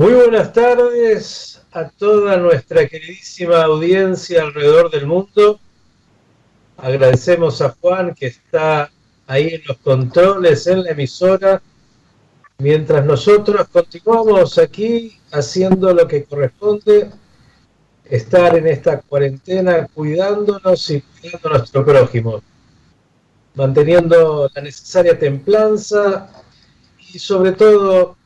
Muy buenas tardes a toda nuestra queridísima audiencia alrededor del mundo. Agradecemos a Juan que está ahí en los controles, en la emisora, mientras nosotros continuamos aquí haciendo lo que corresponde, estar en esta cuarentena cuidándonos y cuidando a nuestro prójimo, manteniendo la necesaria templanza y sobre todo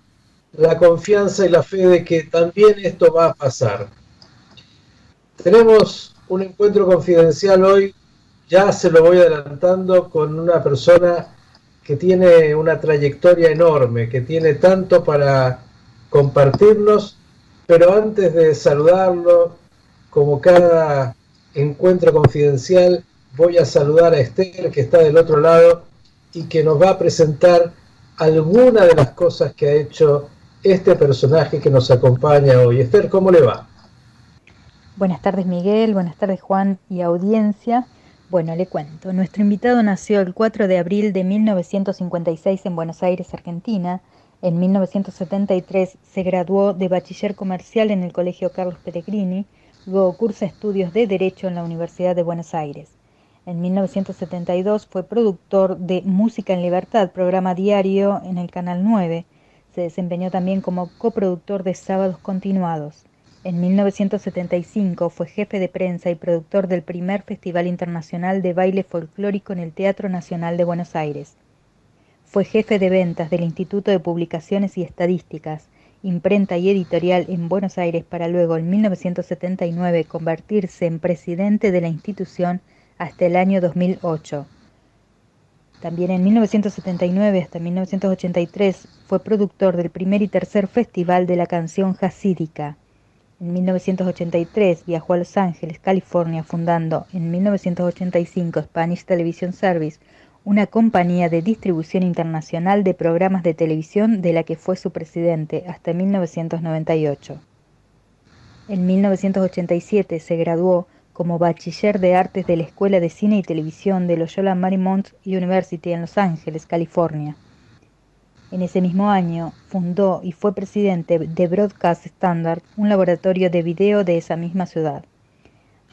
la confianza y la fe de que también esto va a pasar. Tenemos un encuentro confidencial hoy, ya se lo voy adelantando, con una persona que tiene una trayectoria enorme, que tiene tanto para compartirnos, pero antes de saludarlo, como cada encuentro confidencial, voy a saludar a Esther, que está del otro lado y que nos va a presentar alguna de las cosas que ha hecho este personaje que nos acompaña hoy. Esther, ¿cómo le va? Buenas tardes Miguel, buenas tardes Juan y audiencia. Bueno, le cuento. Nuestro invitado nació el 4 de abril de 1956 en Buenos Aires, Argentina. En 1973 se graduó de bachiller comercial en el Colegio Carlos Pellegrini, luego cursa estudios de Derecho en la Universidad de Buenos Aires. En 1972 fue productor de Música en Libertad, programa diario en el Canal 9. Se desempeñó también como coproductor de Sábados Continuados. En 1975 fue jefe de prensa y productor del primer Festival Internacional de Baile Folclórico en el Teatro Nacional de Buenos Aires. Fue jefe de ventas del Instituto de Publicaciones y Estadísticas, imprenta y editorial en Buenos Aires para luego en 1979 convertirse en presidente de la institución hasta el año 2008. También en 1979 hasta 1983 fue productor del primer y tercer festival de la canción hasídica. En 1983 viajó a Los Ángeles, California, fundando en 1985 Spanish Television Service, una compañía de distribución internacional de programas de televisión de la que fue su presidente hasta 1998. En 1987 se graduó como bachiller de artes de la Escuela de Cine y Televisión de Loyola Marymount University en Los Ángeles, California. En ese mismo año fundó y fue presidente de Broadcast Standard, un laboratorio de video de esa misma ciudad.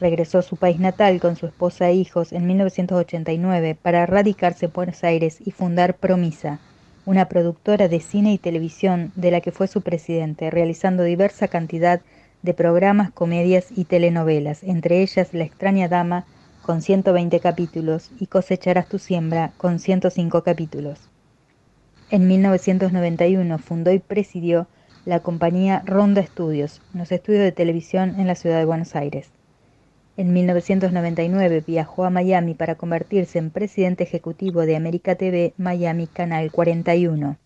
Regresó a su país natal con su esposa e hijos en 1989 para radicarse en Buenos Aires y fundar Promisa, una productora de cine y televisión de la que fue su presidente, realizando diversa cantidad de de programas, comedias y telenovelas, entre ellas La extraña dama con 120 capítulos y Cosecharás tu siembra con 105 capítulos. En 1991 fundó y presidió la compañía Ronda Estudios, unos estudios de televisión en la ciudad de Buenos Aires. En 1999 viajó a Miami para convertirse en presidente ejecutivo de América TV Miami Canal 41.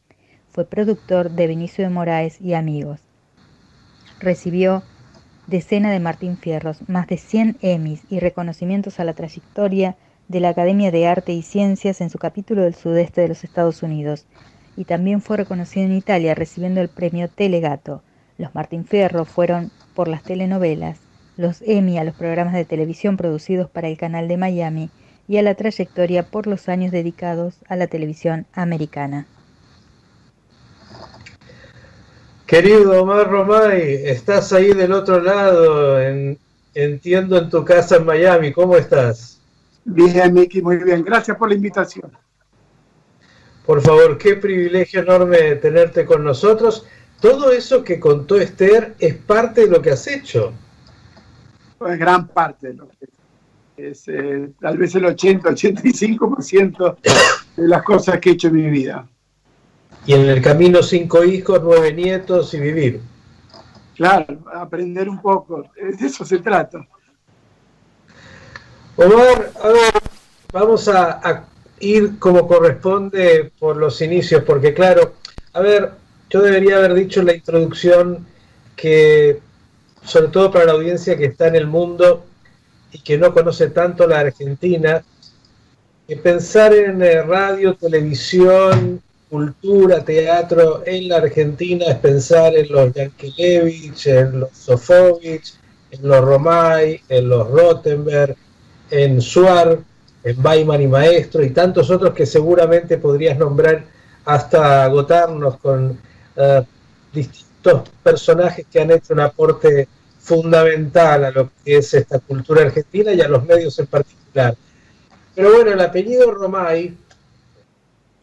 Fue productor de Benicio de Moraes y Amigos. Recibió decena de Martín Fierros, más de 100 Emmys y reconocimientos a la trayectoria de la Academia de Arte y Ciencias en su capítulo del sudeste de los Estados Unidos, y también fue reconocido en Italia recibiendo el premio Telegato. Los Martín Fierro fueron por las telenovelas, los Emmy a los programas de televisión producidos para el canal de Miami y a la trayectoria por los años dedicados a la televisión americana. Querido Omar Romay, estás ahí del otro lado, entiendo en tu casa en Miami, ¿cómo estás? Bien, Miki, muy bien, gracias por la invitación. Por favor, qué privilegio enorme tenerte con nosotros. Todo eso que contó Esther es parte de lo que has hecho. Es gran parte de lo que es, eh, tal vez el 80-85% de las cosas que he hecho en mi vida y en el camino cinco hijos, nueve nietos y vivir. Claro, aprender un poco, de eso se trata. Omar, a ver, vamos a, ir como corresponde por los inicios, porque claro, a ver, yo debería haber dicho en la introducción que, sobre todo para la audiencia que está en el mundo y que no conoce tanto la Argentina, que pensar en eh, radio, televisión cultura, teatro en la Argentina es pensar en los Yankelevich, en los Sofovich, en los Romay, en los Rottenberg, en Suar, en Baiman y Maestro y tantos otros que seguramente podrías nombrar hasta agotarnos con uh, distintos personajes que han hecho un aporte fundamental a lo que es esta cultura argentina y a los medios en particular. Pero bueno, el apellido Romay,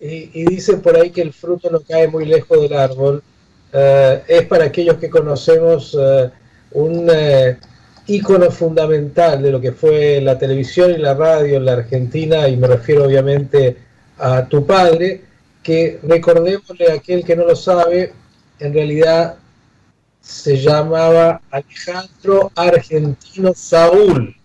y, dicen por ahí que el fruto no cae muy lejos del árbol, eh, es para aquellos que conocemos eh, un eh, ícono fundamental de lo que fue la televisión y la radio en la Argentina, y me refiero obviamente a tu padre, que recordémosle a aquel que no lo sabe, en realidad se llamaba Alejandro Argentino Saúl.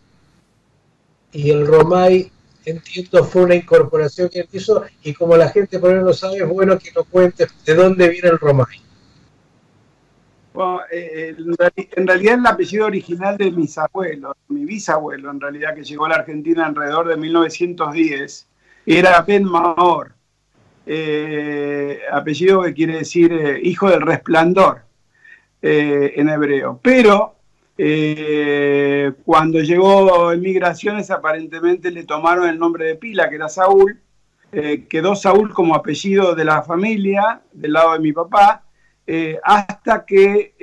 Y el Romay, entiendo, fue una incorporación que él hizo. Y como la gente por ahí no sabe, es bueno que nos cuentes de dónde viene el Romay. Bueno, eh, en realidad el apellido original de mis abuelos, mi bisabuelo en realidad, que llegó a la Argentina alrededor de 1910, era Ben Mahor, eh, apellido que quiere decir eh, hijo del resplandor. Eh, en hebreo. Pero eh, cuando llegó en migraciones aparentemente le tomaron el nombre de pila, que era Saúl. Eh, quedó Saúl como apellido de la familia, del lado de mi papá, hasta que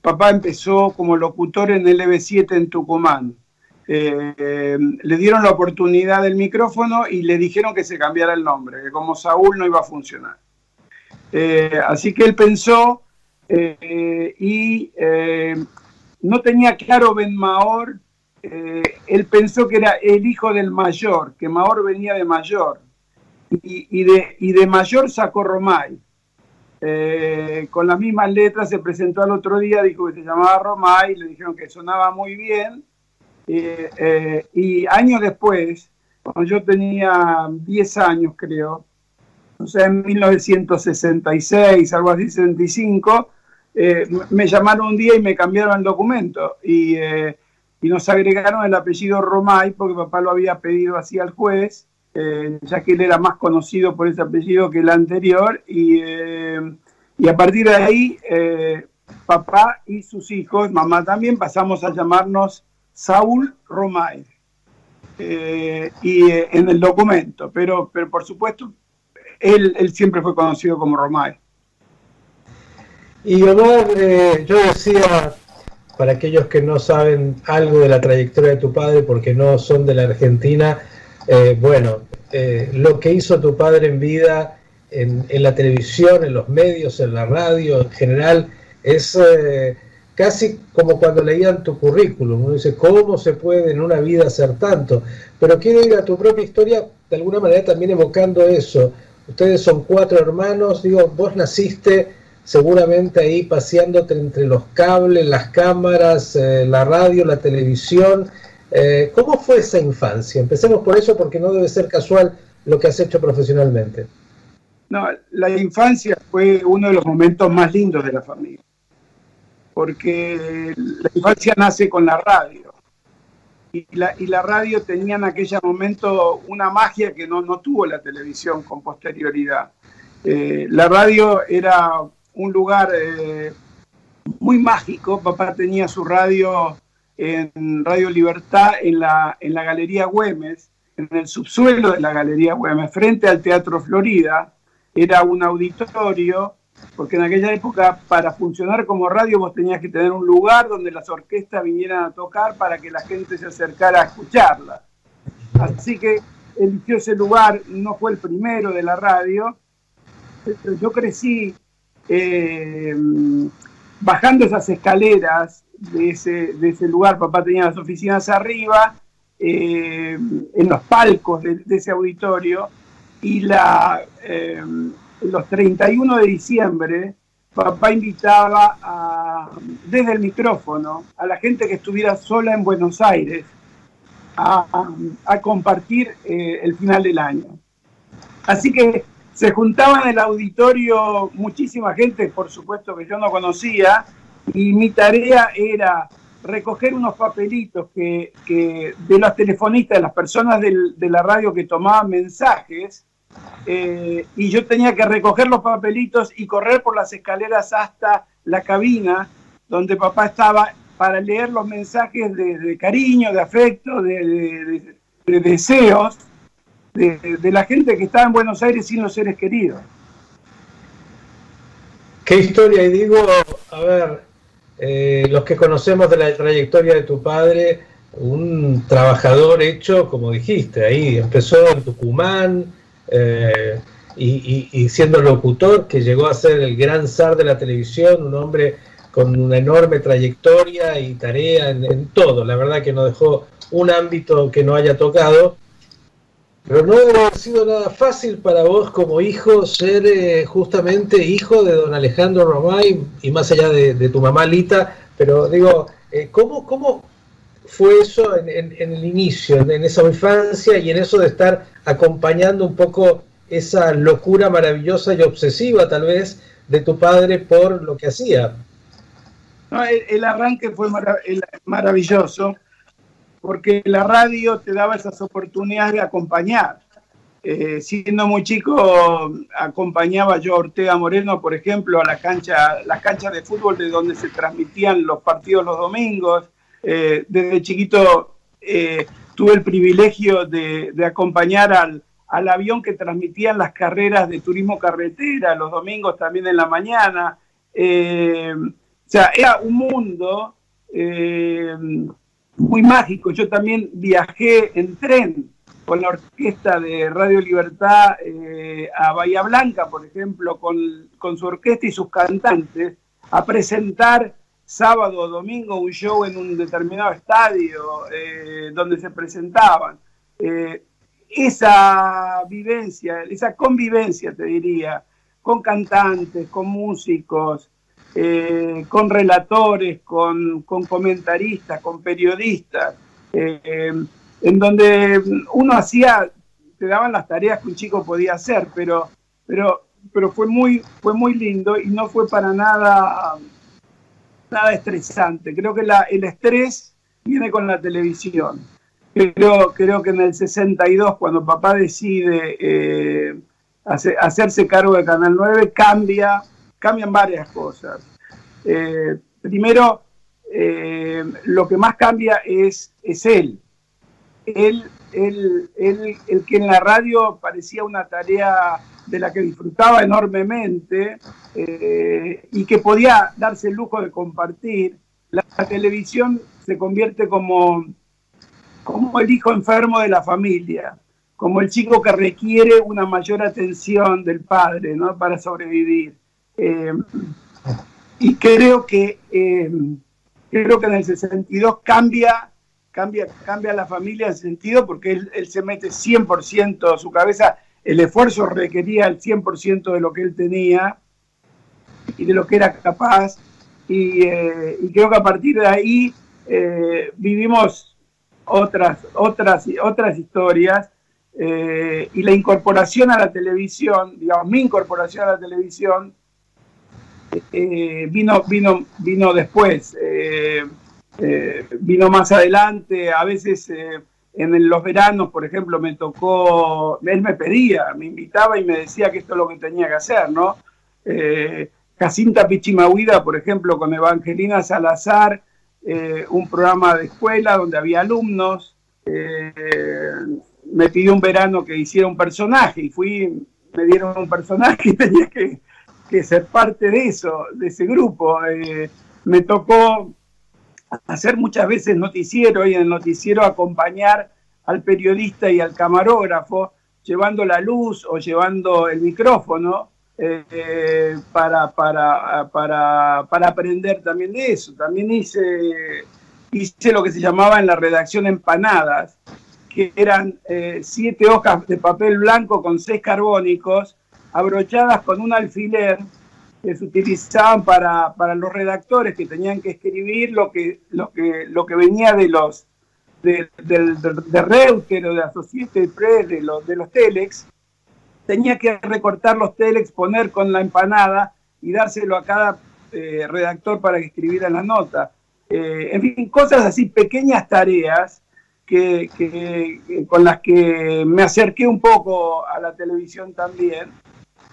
papá empezó como locutor en el LB7 en Tucumán. le dieron la oportunidad del micrófono y le dijeron que se cambiara el nombre, que como Saúl no iba a funcionar. así que él pensó eh, y eh, no tenía claro Ben Maor, eh, él pensó que era el hijo del mayor, que Maor venía de mayor, y, de, mayor sacó Romay. con las mismas letras se presentó al otro día, dijo que se llamaba Romay, le dijeron que sonaba muy bien, y años después, cuando yo tenía 10 años creo, o sea, en 1966, algo así, 65, eh, me llamaron un día y me cambiaron el documento eh, y, nos agregaron el apellido Romay porque papá lo había pedido así al juez, eh, ya que él era más conocido por ese apellido que el anterior y, y a partir de ahí papá y sus hijos, mamá también, pasamos a llamarnos Saúl Romay. y en el documento, pero, pero por supuesto él, él siempre fue conocido como Romay. Y Omar, eh, yo decía, para aquellos que no saben algo de la trayectoria de tu padre porque no son de la Argentina, eh, bueno, eh, lo que hizo tu padre en vida, en, la televisión, en los medios, en la radio, en general, es casi como cuando leían tu currículum. Uno dice, ¿cómo se puede en una vida hacer tanto? Pero quiero ir a tu propia historia, de alguna manera también evocando eso. Ustedes son cuatro hermanos, digo, vos naciste seguramente ahí paseándote entre los cables, las cámaras, eh, la radio, la televisión. Eh, ¿Cómo fue esa infancia? Empecemos por eso porque no debe ser casual lo que has hecho profesionalmente. No, la infancia fue uno de los momentos más lindos de la familia, porque la infancia nace con la radio. Y la, y la radio tenía en aquel momento una magia que no, no tuvo la televisión con posterioridad. Eh, la radio era un lugar eh, muy mágico. Papá tenía su radio en Radio Libertad en la, en la Galería Güemes, en el subsuelo de la Galería Güemes, frente al Teatro Florida. Era un auditorio, porque en aquella época para funcionar como radio vos tenías que tener un lugar donde las orquestas vinieran a tocar para que la gente se acercara a escucharla. Así que eligió ese lugar, no fue el primero de la radio, pero yo crecí eh, bajando esas escaleras de ese, de ese, lugar, papá tenía las oficinas arriba, eh, en los palcos de, ese auditorio, y la, eh, los 31 de diciembre, papá invitaba desde el micrófono a la gente que estuviera sola en Buenos Aires a, a compartir el final del año. Así que se juntaba en el auditorio muchísima gente, por supuesto que yo no conocía, y mi tarea era recoger unos papelitos que, de los telefonistas, de las personas de la radio que tomaban mensajes, eh, y yo tenía que recoger los papelitos y correr por las escaleras hasta la cabina donde papá estaba para leer los mensajes de, cariño, de afecto, de deseos de, la gente que estaba en Buenos Aires sin los seres queridos. qué historia, y digo, a ver, eh, los que conocemos de la trayectoria de tu padre, un trabajador hecho, como dijiste, ahí empezó en Tucumán eh, y, siendo locutor, que llegó a ser el gran zar de la televisión, un hombre con una enorme trayectoria y tarea en, todo, la verdad que no dejó un ámbito que no haya tocado. Pero no debe sido nada fácil para vos como hijo ser eh, justamente hijo de don Alejandro Romay y más allá de, tu mamá Lita, pero digo, eh, ¿cómo, ¿cómo, fue eso en, el inicio, en, esa infancia y en eso de estar acompañando un poco esa locura maravillosa y obsesiva tal vez de tu padre por lo que hacía? el, arranque fue maravilloso porque la radio te daba esas oportunidades de acompañar. Eh, siendo muy chico, acompañaba yo a Ortega Moreno, por ejemplo, a la cancha, las canchas de fútbol de donde se transmitían los partidos los domingos. Eh, desde chiquito eh, tuve el privilegio de, acompañar al, avión que transmitían las carreras de turismo carretera los domingos también en la mañana. O sea, era un mundo muy mágico. Yo también viajé en tren con la orquesta de Radio Libertad a Bahía Blanca, por ejemplo, con, con su orquesta y sus cantantes, a presentar sábado o domingo un show en un determinado estadio eh, donde se presentaban. Eh, esa vivencia, esa convivencia, te diría, con cantantes, con músicos, eh, con relatores, con, comentaristas, con periodistas, en donde uno hacía, te daban las tareas que un chico podía hacer, pero, pero, pero fue, muy, fue muy lindo y no fue para nada nada estresante. Creo que el estrés viene con la televisión. Creo, creo que en el 62, cuando papá decide eh, hacerse cargo de Canal 9, cambia, cambian varias cosas. Eh, primero, eh, lo que más cambia es, es él. Él, él. El que en la radio parecía una tarea de la que disfrutaba enormemente eh, y que podía darse el lujo de compartir, la, televisión se convierte como, como el hijo enfermo de la familia, como el chico que requiere una mayor atención del padre ¿no? para sobrevivir. Eh, y creo que, eh, creo que en el 62 cambia, cambia, cambia la familia en sentido porque él, él se mete 100% su cabeza el esfuerzo requería el 100% de lo que él tenía y de lo que era capaz. Y, eh, creo que a partir de ahí vivimos otras, otras, otras historias y la incorporación a la televisión, digamos, mi incorporación a la televisión vino, vino, vino después, vino más adelante, a veces en los veranos, por ejemplo, me tocó, él me pedía, me invitaba y me decía que esto es lo que tenía que hacer, ¿no? Eh, Jacinta Pichimahuida, por ejemplo, con Evangelina Salazar, eh, un programa de escuela donde había alumnos, eh, me pidió un verano que hiciera un personaje y fui, me dieron un personaje y tenía que, que ser parte de eso, de ese grupo. me tocó hacer muchas veces noticiero y en el noticiero acompañar al periodista y al camarógrafo llevando la luz o llevando el micrófono eh, para, para, para, para, aprender también de eso. También hice, hice lo que se llamaba en la redacción empanadas, que eran eh, siete hojas de papel blanco con seis carbónicos abrochadas con un alfiler que se utilizaban para, los redactores que tenían que escribir lo que, lo que, lo que venía de los de, de, Reuter o de Associated Press, de los, Telex, tenía que recortar los Telex, poner con la empanada y dárselo a cada eh, redactor para que escribiera la nota. Eh, en fin, cosas así, pequeñas tareas que, con las que me acerqué un poco a la televisión también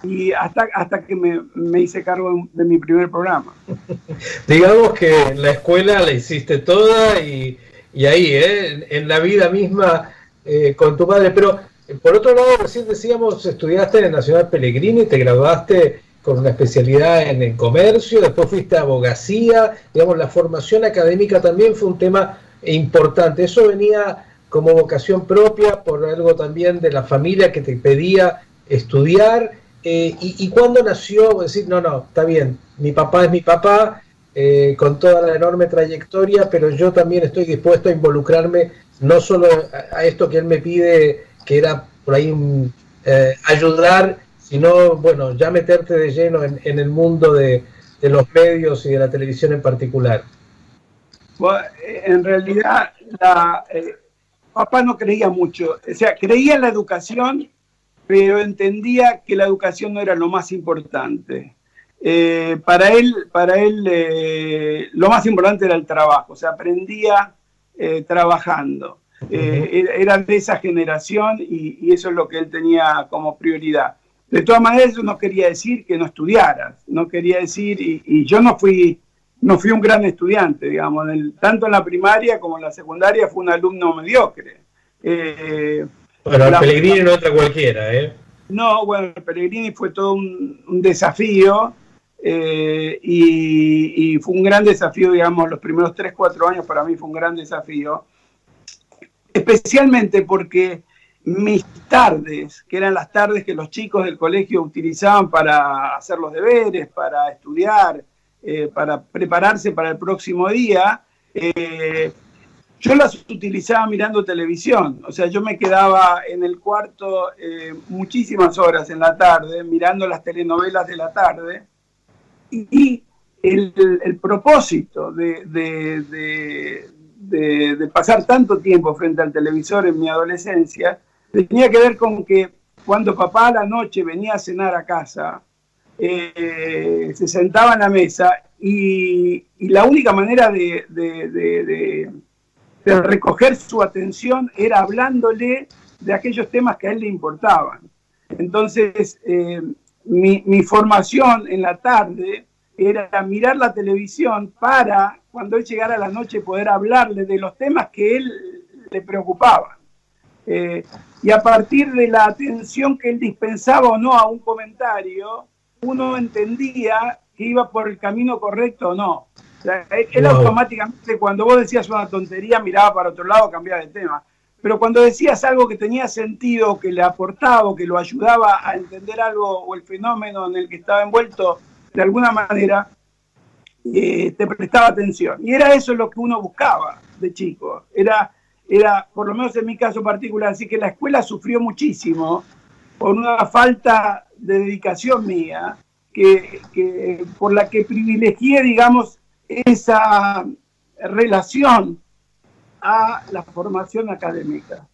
y hasta, hasta que me, hice cargo de, mi primer programa. Digamos que la escuela la hiciste toda y, ahí, ¿eh? en, la vida misma eh, con tu padre. Pero por otro lado, recién decíamos, estudiaste en el Nacional Pellegrini, te graduaste con una especialidad en el comercio, después fuiste a abogacía, digamos, la formación académica también fue un tema importante. Eso venía como vocación propia por algo también de la familia que te pedía estudiar. Eh, y, cuándo nació? Decir, no, no, está bien, mi papá es mi papá, eh, con toda la enorme trayectoria, pero yo también estoy dispuesto a involucrarme no solo a, esto que él me pide, que era por ahí eh, ayudar sino, bueno, ya meterte de lleno en, el mundo de, los medios y de la televisión en particular? en realidad, la, eh, papá no creía mucho. O sea, creía en la educación, pero entendía que la educación no era lo más importante. Eh, para él, para él eh, lo más importante era el trabajo, o sea, aprendía trabajando. era de esa generación y, eso es lo que él tenía como prioridad. De todas maneras, eso no quería decir que no estudiaras, no quería decir, y, yo no fui, no fui un gran estudiante, digamos, tanto en la primaria como en la secundaria fue un alumno mediocre. Bueno, el Pellegrini no entra cualquiera, ¿eh? No, bueno, el Pellegrini fue todo un, desafío eh, y, y, fue un gran desafío, digamos, los primeros 3, 4 años para mí fue un gran desafío, especialmente porque mis tardes, que eran las tardes que los chicos del colegio utilizaban para hacer los deberes, para estudiar, eh, para prepararse para el próximo día, eh, yo las utilizaba mirando televisión. O sea, yo me quedaba en el cuarto eh, muchísimas horas en la tarde, mirando las telenovelas de la tarde. Y el, propósito de, pasar tanto tiempo frente al televisor en mi adolescencia tenía que ver con que cuando papá a la noche venía a cenar a casa, eh, se sentaba en la mesa y, la única manera de, recoger su atención era hablándole de aquellos temas que a él le importaban. Entonces, eh, mi, mi, formación en la tarde era mirar la televisión para, cuando él llegara a la noche, poder hablarle de los temas que él le preocupaban. Eh, y a partir de la atención que él dispensaba o no a un comentario, uno entendía que iba por el camino correcto o no. Él automáticamente, cuando vos decías una tontería, miraba para otro lado, cambiaba de tema. Pero cuando decías algo que tenía sentido, que le aportaba, o que lo ayudaba a entender algo o el fenómeno en el que estaba envuelto de alguna manera, eh, te prestaba atención. Y era eso lo que uno buscaba de chico. Era era, por lo menos en mi caso particular, así que la escuela sufrió muchísimo por una falta de dedicación mía, que, por la que privilegié, digamos, esa relación a la formación académica.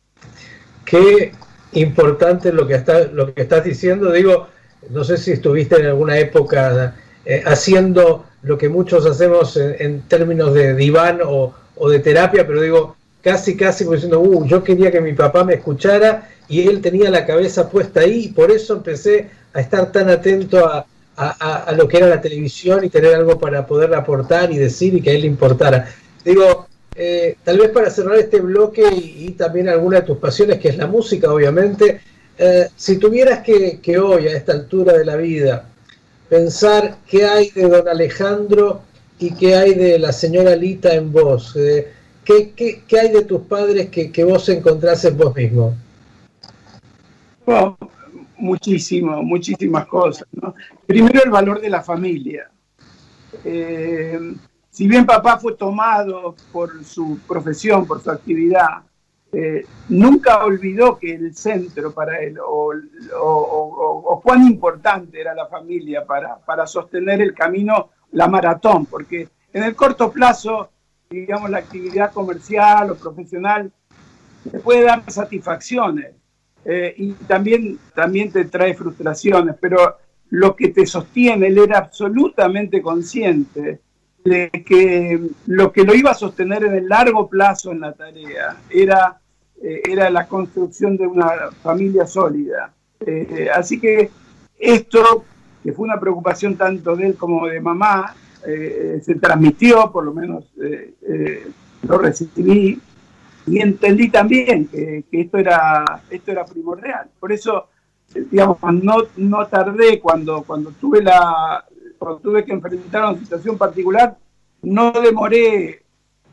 Qué importante lo que, está, lo que estás diciendo. Digo, no sé si estuviste en alguna época eh, haciendo lo que muchos hacemos en, términos de diván o, o, de terapia, pero digo, casi, casi como diciendo, uh, yo quería que mi papá me escuchara y él tenía la cabeza puesta ahí y por eso empecé a estar tan atento a, lo que era la televisión y tener algo para poder aportar y decir y que a él le importara. Digo, eh, tal vez para cerrar este bloque y, también alguna de tus pasiones, que es la música, obviamente, eh, si tuvieras que, hoy, a esta altura de la vida, pensar qué hay de don Alejandro y qué hay de la señora Lita en vos, eh, ¿Qué, hay de tus padres que, vos encontrás en vos mismo? muchísimo, muchísimas cosas. Primero el valor de la familia. Eh, si bien papá fue tomado por su profesión, por su actividad, eh, nunca olvidó que el centro para él o, cuán importante era la familia para, para sostener el camino, la maratón, porque en el corto plazo digamos, la actividad comercial o profesional te puede dar satisfacciones eh, y también, también te trae frustraciones, pero lo que te sostiene, él era absolutamente consciente de que lo que lo iba a sostener en el largo plazo en la tarea era, eh, era la construcción de una familia sólida. Eh, así que esto, que fue una preocupación tanto de él como de mamá, eh, se transmitió, por lo menos eh, eh, lo recibí y entendí también que, esto, era, esto era primordial. Por eso digamos, no, no tardé cuando, cuando tuve la cuando tuve que enfrentar una situación particular, no demoré,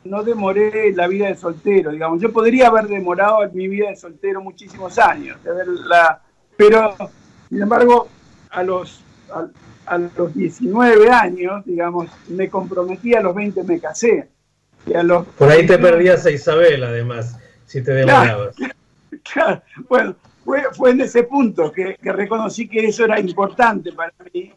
no demoré la vida de soltero, digamos. Yo podría haber demorado mi vida de soltero muchísimos años, pero sin embargo, a los, a, los 19 años, digamos, me comprometí, a los 20 me casé. Y a los Por ahí te perdías a Isabel, además, si te demorabas. Claro, bueno, fue, fue en ese punto que, que reconocí que eso era importante para mí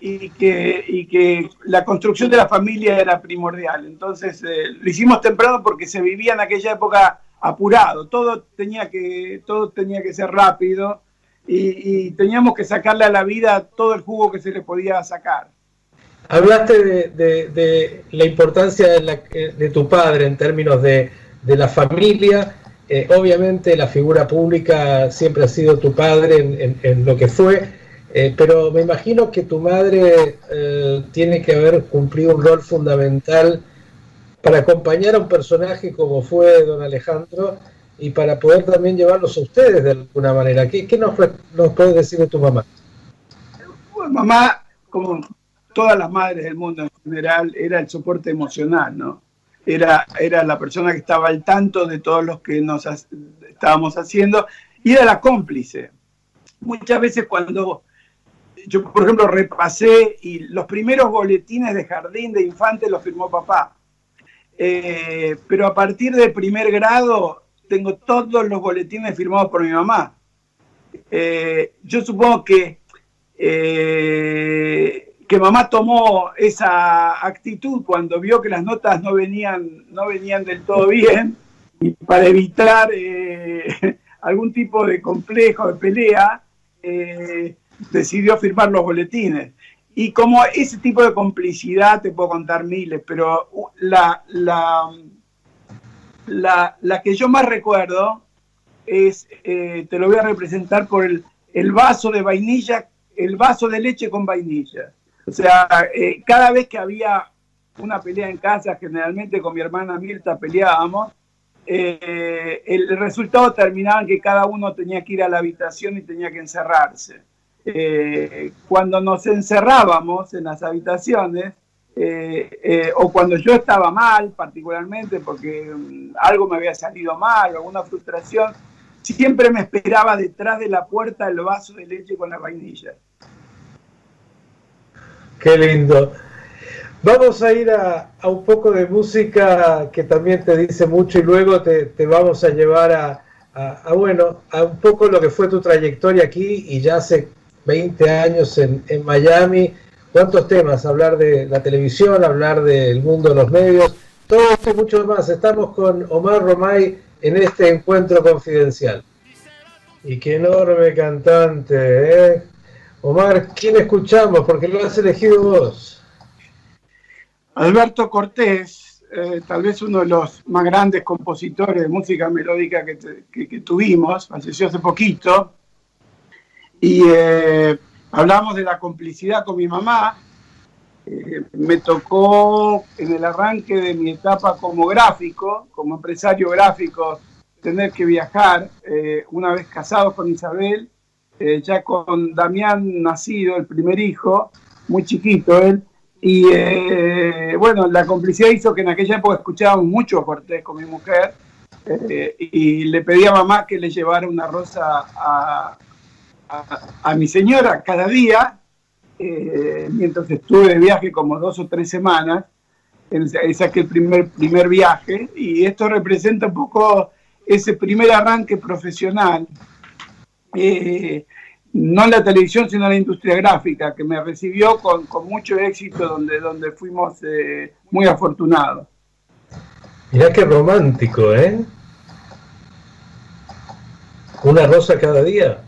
y que, y que la construcción de la familia era primordial. Entonces eh, lo hicimos temprano porque se vivía en aquella época apurado, todo tenía que, todo tenía que ser rápido y, teníamos que sacarle a la vida todo el jugo que se le podía sacar. Hablaste de, la importancia de, tu padre en términos de, la familia. Eh, obviamente la figura pública siempre ha sido tu padre en lo que fue eh, pero me imagino que tu madre eh, tiene que haber cumplido un rol fundamental para acompañar a un personaje como fue don Alejandro y para poder también llevarlos a ustedes de alguna manera. ¿Qué, nos, nos puedes decir de tu mamá? mamá, como todas las madres del mundo en general, era el soporte emocional, ¿no? Era, era la persona que estaba al tanto de todos los que nos estábamos haciendo y era la cómplice. Muchas veces cuando yo, por ejemplo, repasé y los primeros boletines de jardín de infante los firmó papá. Eh, pero a partir del primer grado tengo todos los boletines firmados por mi mamá. Eh, yo supongo que, eh, que mamá tomó esa actitud cuando vio que las notas no venían, no venían del todo bien y para evitar algún tipo de complejo, de pelea, decidió firmar los boletines. Y como ese tipo de complicidad, te puedo contar miles, pero la, la, la, que yo más recuerdo es, eh, te lo voy a representar por el, el, vaso de vainilla, el vaso de leche con vainilla. O sea, eh, cada vez que había una pelea en casa, generalmente con mi hermana Mirta peleábamos, eh, el resultado terminaba en que cada uno tenía que ir a la habitación y tenía que encerrarse. Eh, cuando nos encerrábamos en las habitaciones, o cuando yo estaba mal particularmente, porque mm, algo me había salido mal, alguna frustración, siempre me esperaba detrás de la puerta el vaso de leche con la vainilla. Qué lindo. Vamos a ir a, un poco de música que también te dice mucho y luego te, vamos a llevar a, bueno, a un poco lo que fue tu trayectoria aquí y ya hace 20 años en, Miami. ¿Cuántos temas? Hablar de la televisión, hablar del mundo de los medios, todo esto y mucho más. Estamos con Omar Romay en este encuentro confidencial. Y qué enorme cantante, ¿eh? Omar, ¿quién escuchamos? Porque lo has elegido vos. Alberto Cortés, eh, tal vez uno de los más grandes compositores de música melódica que, tuvimos, falleció hace poquito y eh, hablamos de la complicidad con mi mamá. Eh, me tocó en el arranque de mi etapa como gráfico, como empresario gráfico, tener que viajar una vez casado con Isabel, ya con Damián nacido, el primer hijo, muy chiquito él. Y bueno, la complicidad hizo que en aquella época escuchábamos mucho Cortés con mi mujer y le pedí a mamá que le llevara una rosa a, a, mi señora cada día, eh, mientras estuve de viaje como dos o tres semanas, es aquel primer, primer viaje, y esto representa un poco ese primer arranque profesional, eh, no en la televisión, sino en la industria gráfica, que me recibió con, mucho éxito, donde, donde fuimos eh, muy afortunados. Mirá qué romántico, ¿eh? Una rosa cada día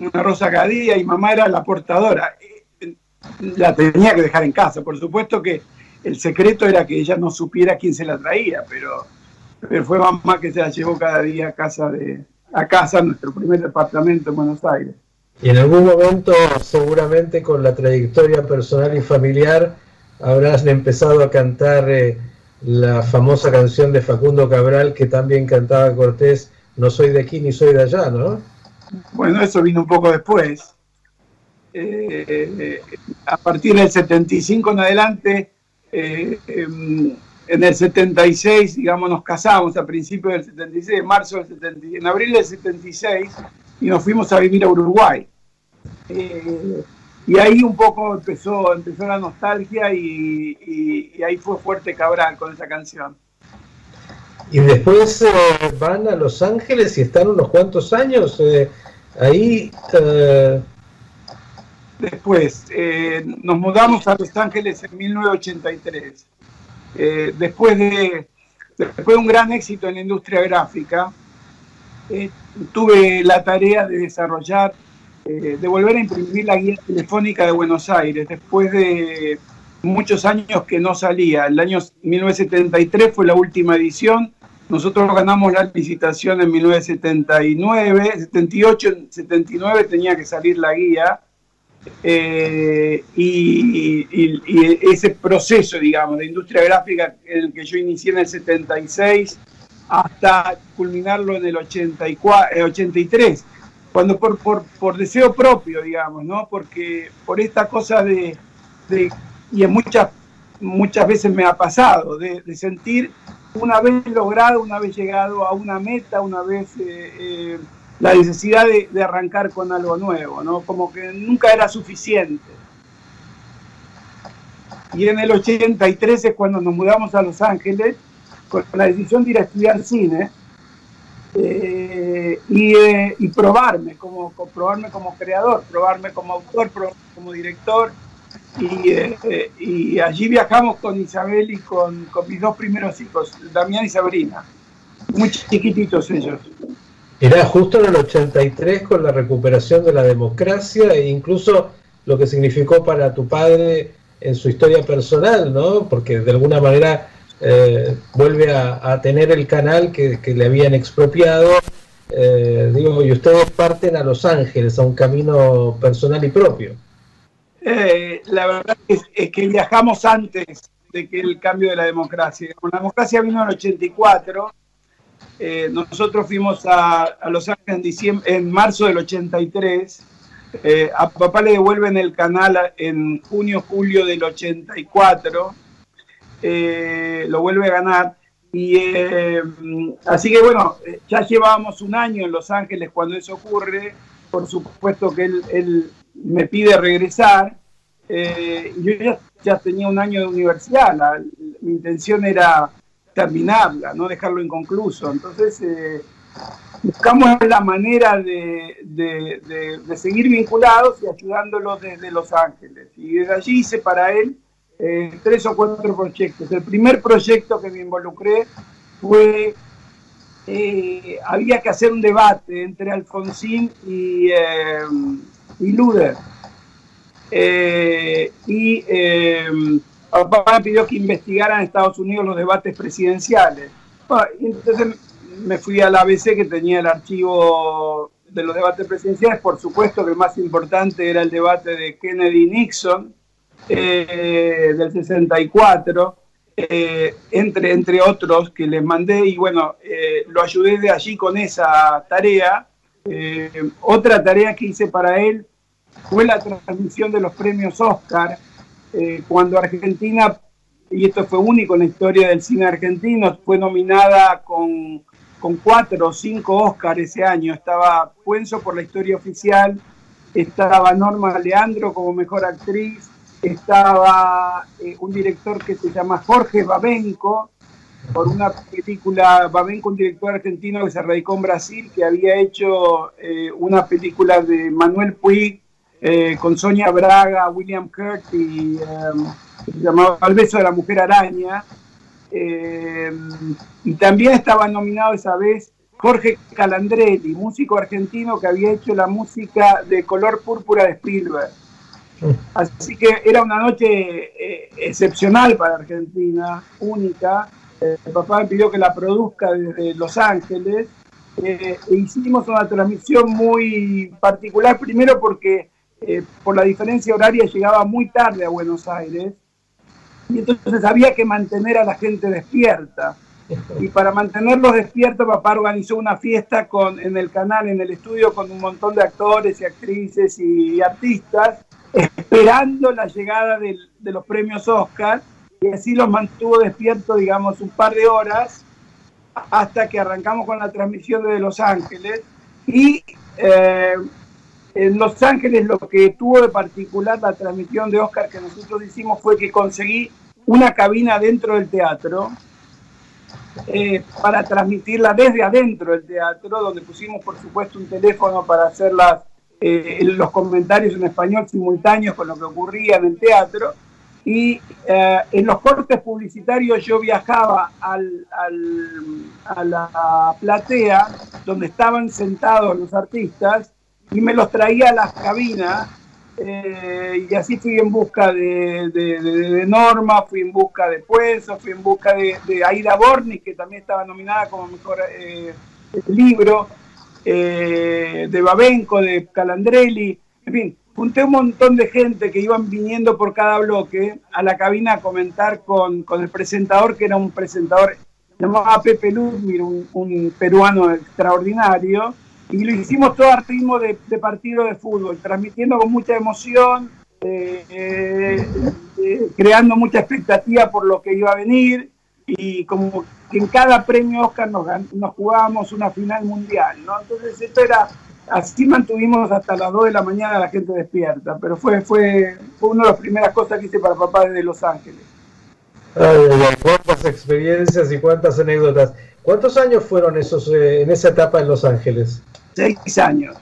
una rosa cada día y mamá era la portadora. La tenía que dejar en casa. Por supuesto que el secreto era que ella no supiera quién se la traía, pero, pero fue mamá que se la llevó cada día a casa, de, a casa, nuestro primer departamento en Buenos Aires. Y en algún momento, seguramente con la trayectoria personal y familiar, habrás empezado a cantar eh, la famosa canción de Facundo Cabral que también cantaba Cortés, No soy de aquí ni soy de allá, ¿no? Bueno, eso vino un poco después. Eh, a partir del 75 en adelante, eh, em, en el 76, digamos, nos casamos a principios del 76, en marzo del 76, en abril del 76, y nos fuimos a vivir a Uruguay. Eh, y ahí un poco empezó, empezó la nostalgia y, ahí fue fuerte Cabral con esa canción. Y después van a Los Ángeles y están unos cuantos años ahí. Después, eh, nos mudamos a Los Ángeles en 1983. Eh, después, de, después de un gran éxito en la industria gráfica, eh, tuve la tarea de desarrollar, de volver a imprimir la guía telefónica de Buenos Aires, después de muchos años que no salía. El año 1973 fue la última edición. Nosotros ganamos la licitación en 1979, 78, 79 tenía que salir la guía eh, y, ese proceso, digamos, de industria gráfica en el que yo inicié en el 76 hasta culminarlo en el 84, 83, eh, cuando por, por, deseo propio, digamos, ¿no? Porque por esta cosa de, y en muchas, muchas veces me ha pasado, de, sentir una vez logrado, una vez llegado a una meta, una vez... Eh, la necesidad de, arrancar con algo nuevo, ¿no? Como que nunca era suficiente. Y en el 83 es cuando nos mudamos a Los Ángeles con la decisión de ir a estudiar cine eh, eh, y, probarme, como, probarme como creador, probarme como autor, probarme como director. Y, eh, y, allí viajamos con Isabel y con, con mis dos primeros hijos, Damián y Sabrina, muy chiquititos ellos. Era justo en el 83 con la recuperación de la democracia e incluso lo que significó para tu padre en su historia personal, ¿no? Porque de alguna manera eh, vuelve a, tener el canal que, le habían expropiado. Eh, digo, y ustedes parten a Los Ángeles a un camino personal y propio. Eh, la verdad es, es, que viajamos antes de que el cambio de la democracia. La democracia vino en el 84 eh, nosotros fuimos a, Los Ángeles en, marzo del 83. Eh, a papá le devuelven el canal en junio, julio del 84. Eh, lo vuelve a ganar. Y así que bueno, ya llevábamos un año en Los Ángeles cuando eso ocurre. Por supuesto que él, me pide regresar. yo ya, ya, tenía un año de universidad. mi intención era terminarla, no dejarlo inconcluso. Entonces, eh, buscamos la manera de, seguir vinculados y ayudándolos desde Los Ángeles. Y desde allí hice para él eh, tres o cuatro proyectos. El primer proyecto que me involucré fue, eh, había que hacer un debate entre Alfonsín y, y Luder. y papá me pidió que investigara en Estados Unidos los debates presidenciales. y entonces me fui a la ABC que tenía el archivo de los debates presidenciales. Por supuesto que el más importante era el debate de Kennedy-Nixon eh, del 64, eh, entre, entre otros que les mandé y bueno, eh, lo ayudé de allí con esa tarea. otra tarea que hice para él fue la transmisión de los premios Oscar eh, cuando Argentina, y esto fue único en la historia del cine argentino, fue nominada con, con cuatro o cinco Oscars ese año. Estaba Puenzo por la historia oficial, estaba Norma Leandro como mejor actriz, estaba eh, un director que se llama Jorge Babenco, por una película, Babenco, un director argentino que se radicó en Brasil, que había hecho eh, una película de Manuel Puig eh, con Sonia Braga, William Kurt y em, se llamaba El beso de la mujer araña. Em, y también estaba nominado esa vez Jorge Calandrelli, músico argentino que había hecho la música de color púrpura de Spielberg. Así que era una noche eh, excepcional para Argentina, única. el eh, papá me pidió que la produzca desde Los Ángeles. e hicimos una transmisión muy particular, primero porque eh, por la diferencia horaria llegaba muy tarde a Buenos Aires y entonces había que mantener a la gente despierta. Y para mantenerlos despiertos, papá organizó una fiesta con, en el canal, en el estudio, con un montón de actores y actrices y artistas, esperando la llegada de los premios Oscar. Y así los mantuvo despiertos, digamos, un par de horas, hasta que arrancamos con la transmisión desde Los Ángeles. Y eh, en Los Ángeles lo que tuvo de particular la transmisión de Oscar que nosotros hicimos fue que conseguí una cabina dentro del teatro eh, para transmitirla desde adentro del teatro, donde pusimos por supuesto un teléfono para hacer eh, los comentarios en español simultáneos con lo que ocurría en el teatro. Y eh, en los cortes publicitarios yo viajaba al, a la platea donde estaban sentados los artistas y me los traía a las cabinas eh, y así fui en busca de, Norma, fui en busca de Puenzo, fui en busca de, Aida Borni, que también estaba nominada como mejor eh, libro, eh, de Babenco, de Calandrelli, en fin, junté un montón de gente que iban viniendo por cada bloque a la cabina a comentar con, el presentador, que era un presentador llamado Pepe Luzmir, un peruano extraordinario, y lo hicimos todo a ritmo de, partido de fútbol, transmitiendo con mucha emoción, eh, eh, eh, creando mucha expectativa por lo que iba a venir y como que en cada premio Oscar nos, jugábamos una final mundial, ¿no? Entonces esto era, así mantuvimos hasta las 2 de la mañana la gente despierta, pero fue, fue, fue una de las primeras cosas que hice para papá desde Los Ángeles. Ay, cuántas experiencias y cuántas anécdotas. ¿Cuántos años fueron esos en esa etapa en Los Ángeles? Seis años.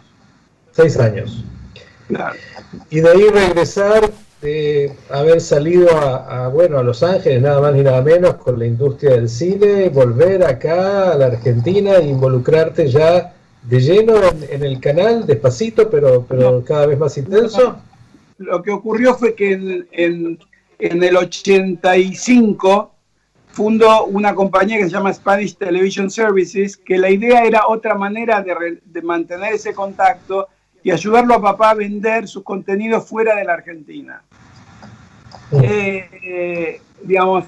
Seis años. Claro. Y de ahí regresar, de haber salido a, bueno, a Los Ángeles, nada más ni nada menos, con la industria del cine, volver acá a la Argentina e involucrarte ya de lleno en, el canal, despacito, pero, pero cada vez más intenso. Lo que ocurrió fue que en, en, en el 85 fundó una compañía que se llama Spanish Television Services, que la idea era otra manera de, mantener ese contacto y ayudarlo a papá a vender sus contenidos fuera de la Argentina. Eh, digamos,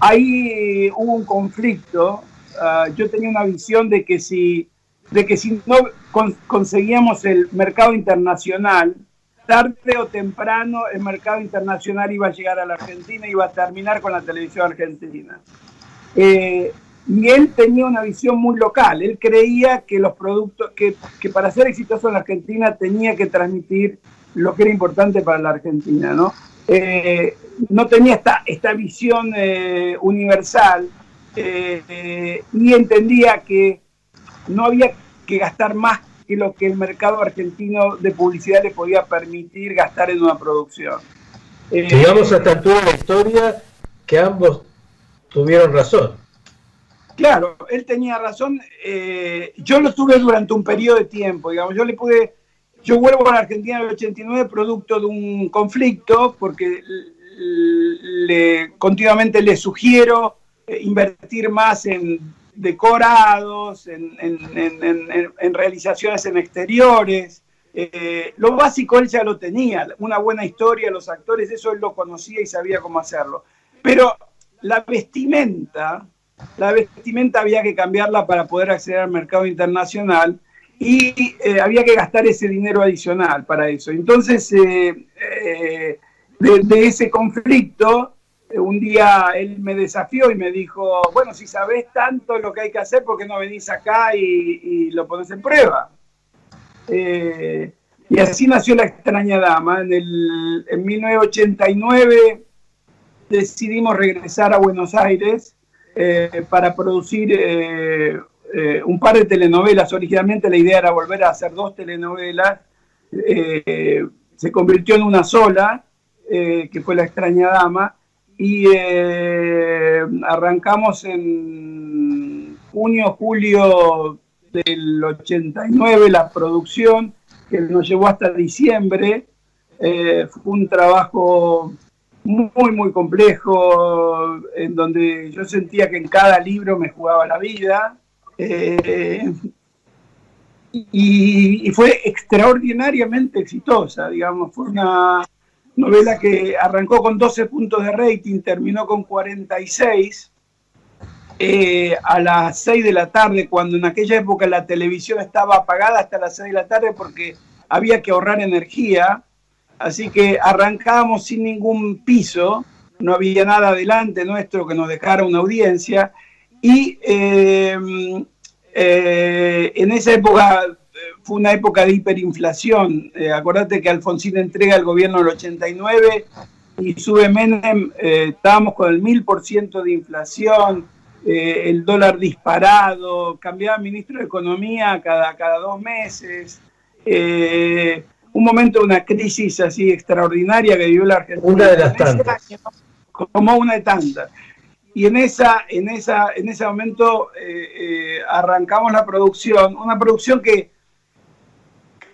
ahí hubo un conflicto. Ah, yo tenía una visión de que si, de que si no conseguíamos el mercado internacional, tarde o temprano el mercado internacional iba a llegar a la Argentina y iba a terminar con la televisión argentina. Eh, él tenía una visión muy local. Él creía que los productos, que, para ser exitoso en la Argentina tenía que transmitir lo que era importante para la Argentina, ¿no? Eh, no tenía esta, esta visión eh, universal y entendía que no había que gastar más que lo que el mercado argentino de publicidad le podía permitir gastar en una producción. Eh, Digamos hasta altura de la historia que ambos tuvieron razón. Claro, él tenía razón. Eh, yo lo tuve durante un periodo de tiempo, digamos. Yo le pude, yo vuelvo a la Argentina en el 89 producto de un conflicto, porque le, continuamente le sugiero eh, invertir más en decorados, en, realizaciones en exteriores. Eh, lo básico él ya lo tenía, una buena historia, los actores, eso él lo conocía y sabía cómo hacerlo. Pero la vestimenta, la vestimenta había que cambiarla para poder acceder al mercado internacional y eh, había que gastar ese dinero adicional para eso. Entonces, eh, de, ese conflicto un día él me desafió y me dijo, bueno, si sabes tanto lo que hay que hacer, ¿por qué no venís acá y, lo pones en prueba? Eh, y así nació La extraña dama. En, el, en 1989 decidimos regresar a Buenos Aires eh, para producir eh, un par de telenovelas. Originalmente la idea era volver a hacer dos telenovelas. se convirtió en una sola, que fue La extraña dama y eh, arrancamos en junio, julio del 89 la producción, que nos llevó hasta diciembre. Eh, fue un trabajo muy, muy complejo, en donde yo sentía que en cada libro me jugaba la vida. Eh, y, y, fue extraordinariamente exitosa, digamos, fue una, novela que arrancó con 12 puntos de rating, terminó con 46. eh, a las 6 de la tarde, cuando en aquella época la televisión estaba apagada hasta las 6 de la tarde porque había que ahorrar energía, así que arrancábamos sin ningún piso, no había nada delante nuestro que nos dejara una audiencia, y eh, eh, en esa época fue una época de hiperinflación. acordate que Alfonsín entrega el gobierno del 89 y sube Menem, estábamos con el 1000% de inflación, eh, el dólar disparado, cambiaba ministro de Economía cada, cada dos meses, eh, un momento de una crisis así extraordinaria que vivió la Argentina. Una de las tantas. como una de tantas. Y en, esa, en, esa, en ese momento eh, arrancamos la producción, una producción que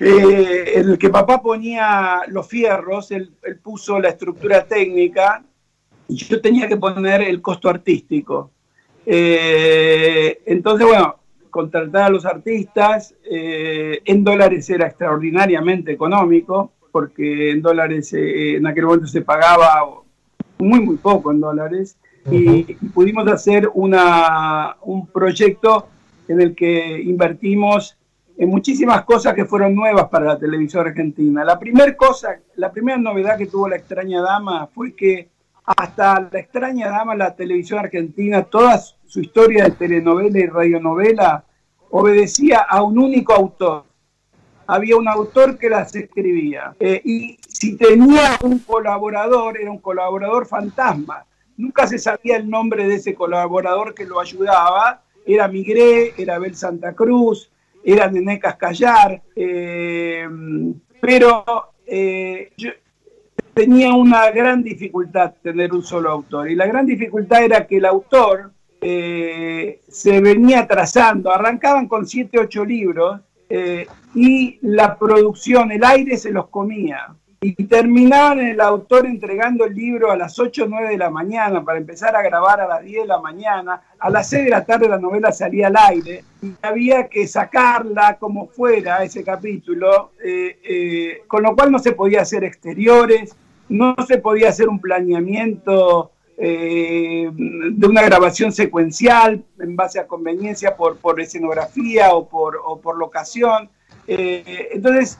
en el que papá ponía los fierros, él, él puso la estructura técnica y yo tenía que poner el costo artístico. Eh, entonces, bueno, contratar a los artistas eh, en dólares era extraordinariamente económico, porque en dólares eh, en aquel momento se pagaba muy, muy poco en dólares, y, pudimos hacer una, un proyecto en el que invertimos en muchísimas cosas que fueron nuevas para la televisión argentina. La primera cosa, la primera novedad que tuvo la extraña dama fue que hasta la extraña dama, la televisión argentina, toda su historia de telenovela y radionovela obedecía a un único autor. Había un autor que las escribía. Eh, y si tenía un colaborador, era un colaborador fantasma. Nunca se sabía el nombre de ese colaborador que lo ayudaba. Era Migré, era Abel Santa Cruz, era Nené Cascallar. Eh, pero eh, yo, tenía una gran dificultad tener un solo autor. Y la gran dificultad era que el autor eh, se venía trazando, arrancaban con siete, ocho libros eh, y la producción, el aire se los comía. Y terminaban el autor entregando el libro a las 8 o 9 de la mañana para empezar a grabar a las 10 de la mañana. A las 6 de la tarde la novela salía al aire y había que sacarla como fuera ese capítulo, eh, con lo cual no se podía hacer exteriores, no se podía hacer un planeamiento eh, de una grabación secuencial en base a conveniencia por, por escenografía o por, o por locación. Eh, entonces,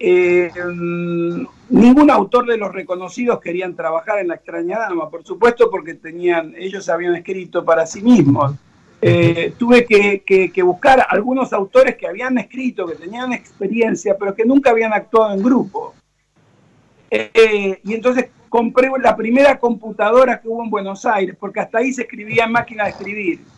eh, ningún autor de los reconocidos querían trabajar en La extraña dama, por supuesto porque tenían, ellos habían escrito para sí mismos. tuve que, que, buscar algunos autores que habían escrito, que tenían experiencia, pero que nunca habían actuado en grupo. Eh, y entonces compré la primera computadora que hubo en Buenos Aires, porque hasta ahí se escribía en máquina de escribir.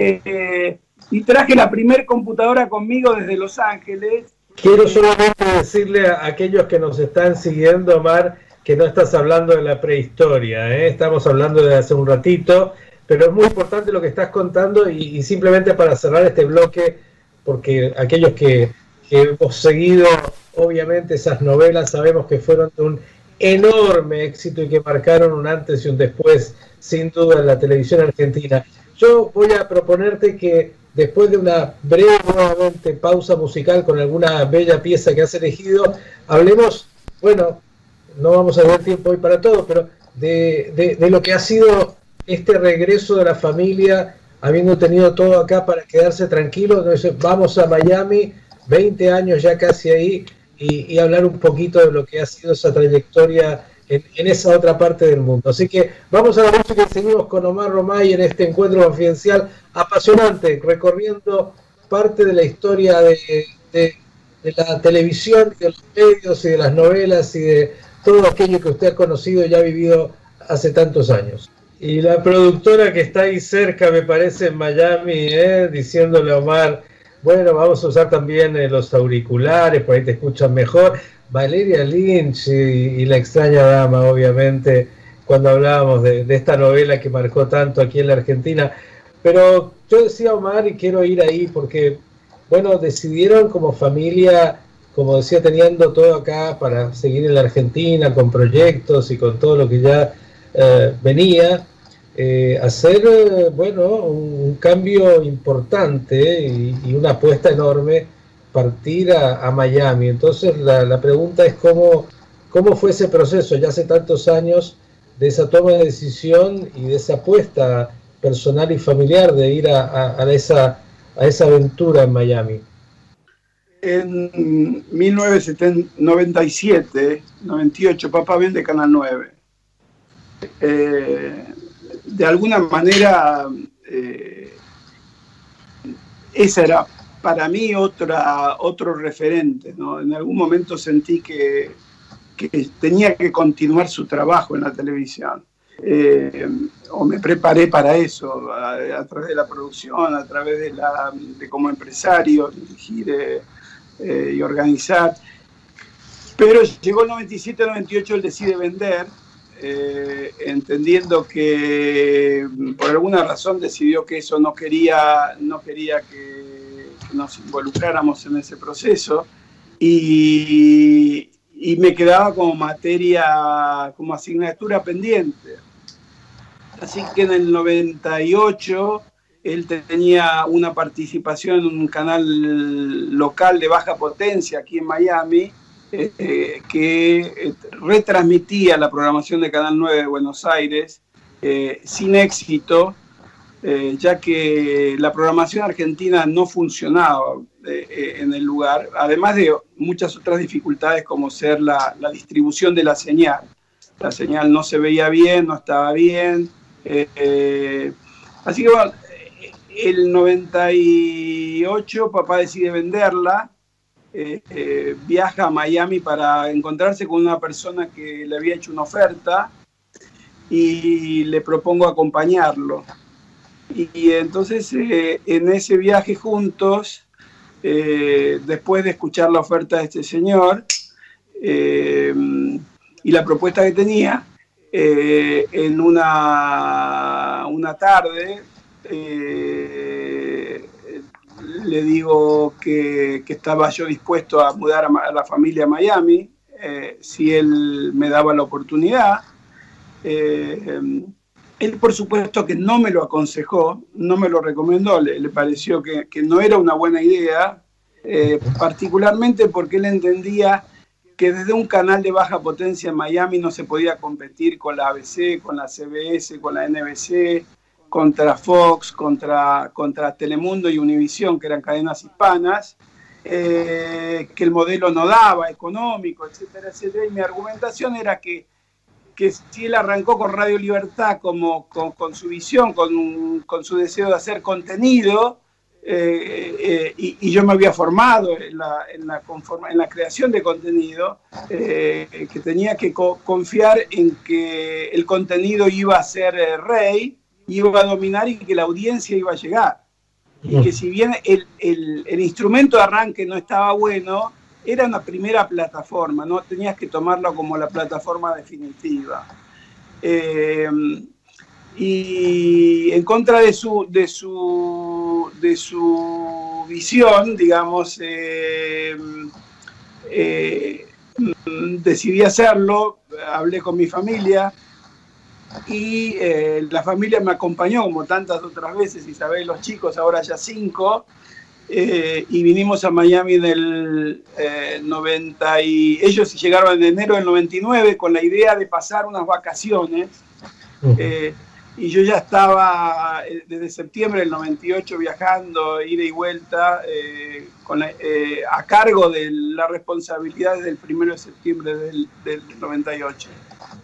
Eh, y traje la primera computadora conmigo desde Los Ángeles. Quiero solamente decirle a aquellos que nos están siguiendo, Omar, que no estás hablando de la prehistoria, ¿eh? estamos hablando de hace un ratito, pero es muy importante lo que estás contando y, simplemente para cerrar este bloque, porque aquellos que, que hemos seguido obviamente esas novelas sabemos que fueron de un enorme éxito y que marcaron un antes y un después, sin duda, en la televisión argentina. Yo voy a proponerte que después de una breve nuevamente pausa musical con alguna bella pieza que has elegido, hablemos, bueno, no vamos a tener tiempo hoy para todo, pero de, de lo que ha sido este regreso de la familia, habiendo tenido todo acá para quedarse tranquilo, entonces vamos a Miami, 20 años ya casi ahí, y, hablar un poquito de lo que ha sido esa trayectoria en, esa otra parte del mundo. Así que vamos a la música y seguimos con Omar Romay en este encuentro confidencial apasionante, recorriendo parte de la historia de, la televisión, de los medios y de las novelas y de todo aquello que usted ha conocido y ha vivido hace tantos años. Y la productora que está ahí cerca, me parece, en Miami, ¿eh? diciéndole a Omar, bueno, vamos a usar también eh, los auriculares, por ahí te escuchan mejor. Valeria Lynch y, La extraña dama, obviamente, cuando hablábamos de, esta novela que marcó tanto aquí en la Argentina. Pero yo decía Omar y quiero ir ahí porque, bueno, decidieron como familia, como decía, teniendo todo acá para seguir en la Argentina con proyectos y con todo lo que ya eh, venía, eh, hacer, eh, bueno, un, cambio importante y, una apuesta enorme, partir a, Miami. Entonces la, pregunta es cómo, cómo fue ese proceso, ya hace tantos años, de esa toma de decisión y de esa apuesta personal y familiar de ir a, esa, a esa aventura en Miami? En 1997, 98, papá vende Canal 9. Eh, de alguna manera, eh, esa era para mí otra, otro referente. En algún momento sentí que, tenía que continuar su trabajo en la televisión. Eh, o me preparé para eso, a, través de la producción, a través de, la, de como empresario, dirigir y organizar. Pero llegó el 97-98, él decide vender eh, entendiendo que por alguna razón decidió que eso no quería, no quería que, nos involucráramos en ese proceso y, me quedaba como materia, como asignatura pendiente. Así que en el 98 él tenía una participación en un canal local de baja potencia aquí en Miami eh, que eh, retransmitía la programación de Canal 9 de Buenos Aires eh, sin éxito, ya que la programación argentina no funcionaba en el lugar, además de muchas otras dificultades como ser la, distribución de la señal. La señal no se veía bien, no estaba bien. así que bueno, el 98 papá decide venderla eh, eh, viaja a Miami para encontrarse con una persona que le había hecho una oferta y le propongo acompañarlo. Y, entonces eh, en ese viaje juntos, después de escuchar la oferta de este señor y la propuesta que tenía, en una, una tarde, le digo que, estaba yo dispuesto a mudar a, la familia a Miami, eh, si él me daba la oportunidad. Eh, él, por supuesto, que no me lo aconsejó, no me lo recomendó, le, pareció que, no era una buena idea, eh, particularmente porque él entendía que desde un canal de baja potencia en Miami no se podía competir con la ABC, con la CBS, con la NBC, contra Fox, contra, contra Telemundo y Univisión, que eran cadenas hispanas, eh, que el modelo no daba, económico, etcétera, etcétera. Y mi argumentación era que, que si él arrancó con Radio Libertad como, con, su visión, con, con, su deseo de hacer contenido, eh, eh, y, yo me había formado en la, en la, en la creación de contenido, que tenía que confiar en que el contenido iba a ser rey, iba a dominar y que la audiencia iba a llegar. Y que si bien el, el, instrumento de arranque no estaba bueno, era una primera plataforma, no tenías que tomarlo como la plataforma definitiva. Eh, y en contra de su, de su, de su visión, digamos, eh, eh, decidí hacerlo, hablé con mi familia, y la familia me acompañó como tantas otras veces, Isabel, los chicos, ahora ya cinco, eh, y vinimos a Miami en el 90 eh, y ellos llegaron en enero del 99 con la idea de pasar unas vacaciones. y yo ya estaba desde septiembre del 98 viajando, ida y vuelta, con a cargo de la responsabilidad desde el 1 de septiembre del, del 98.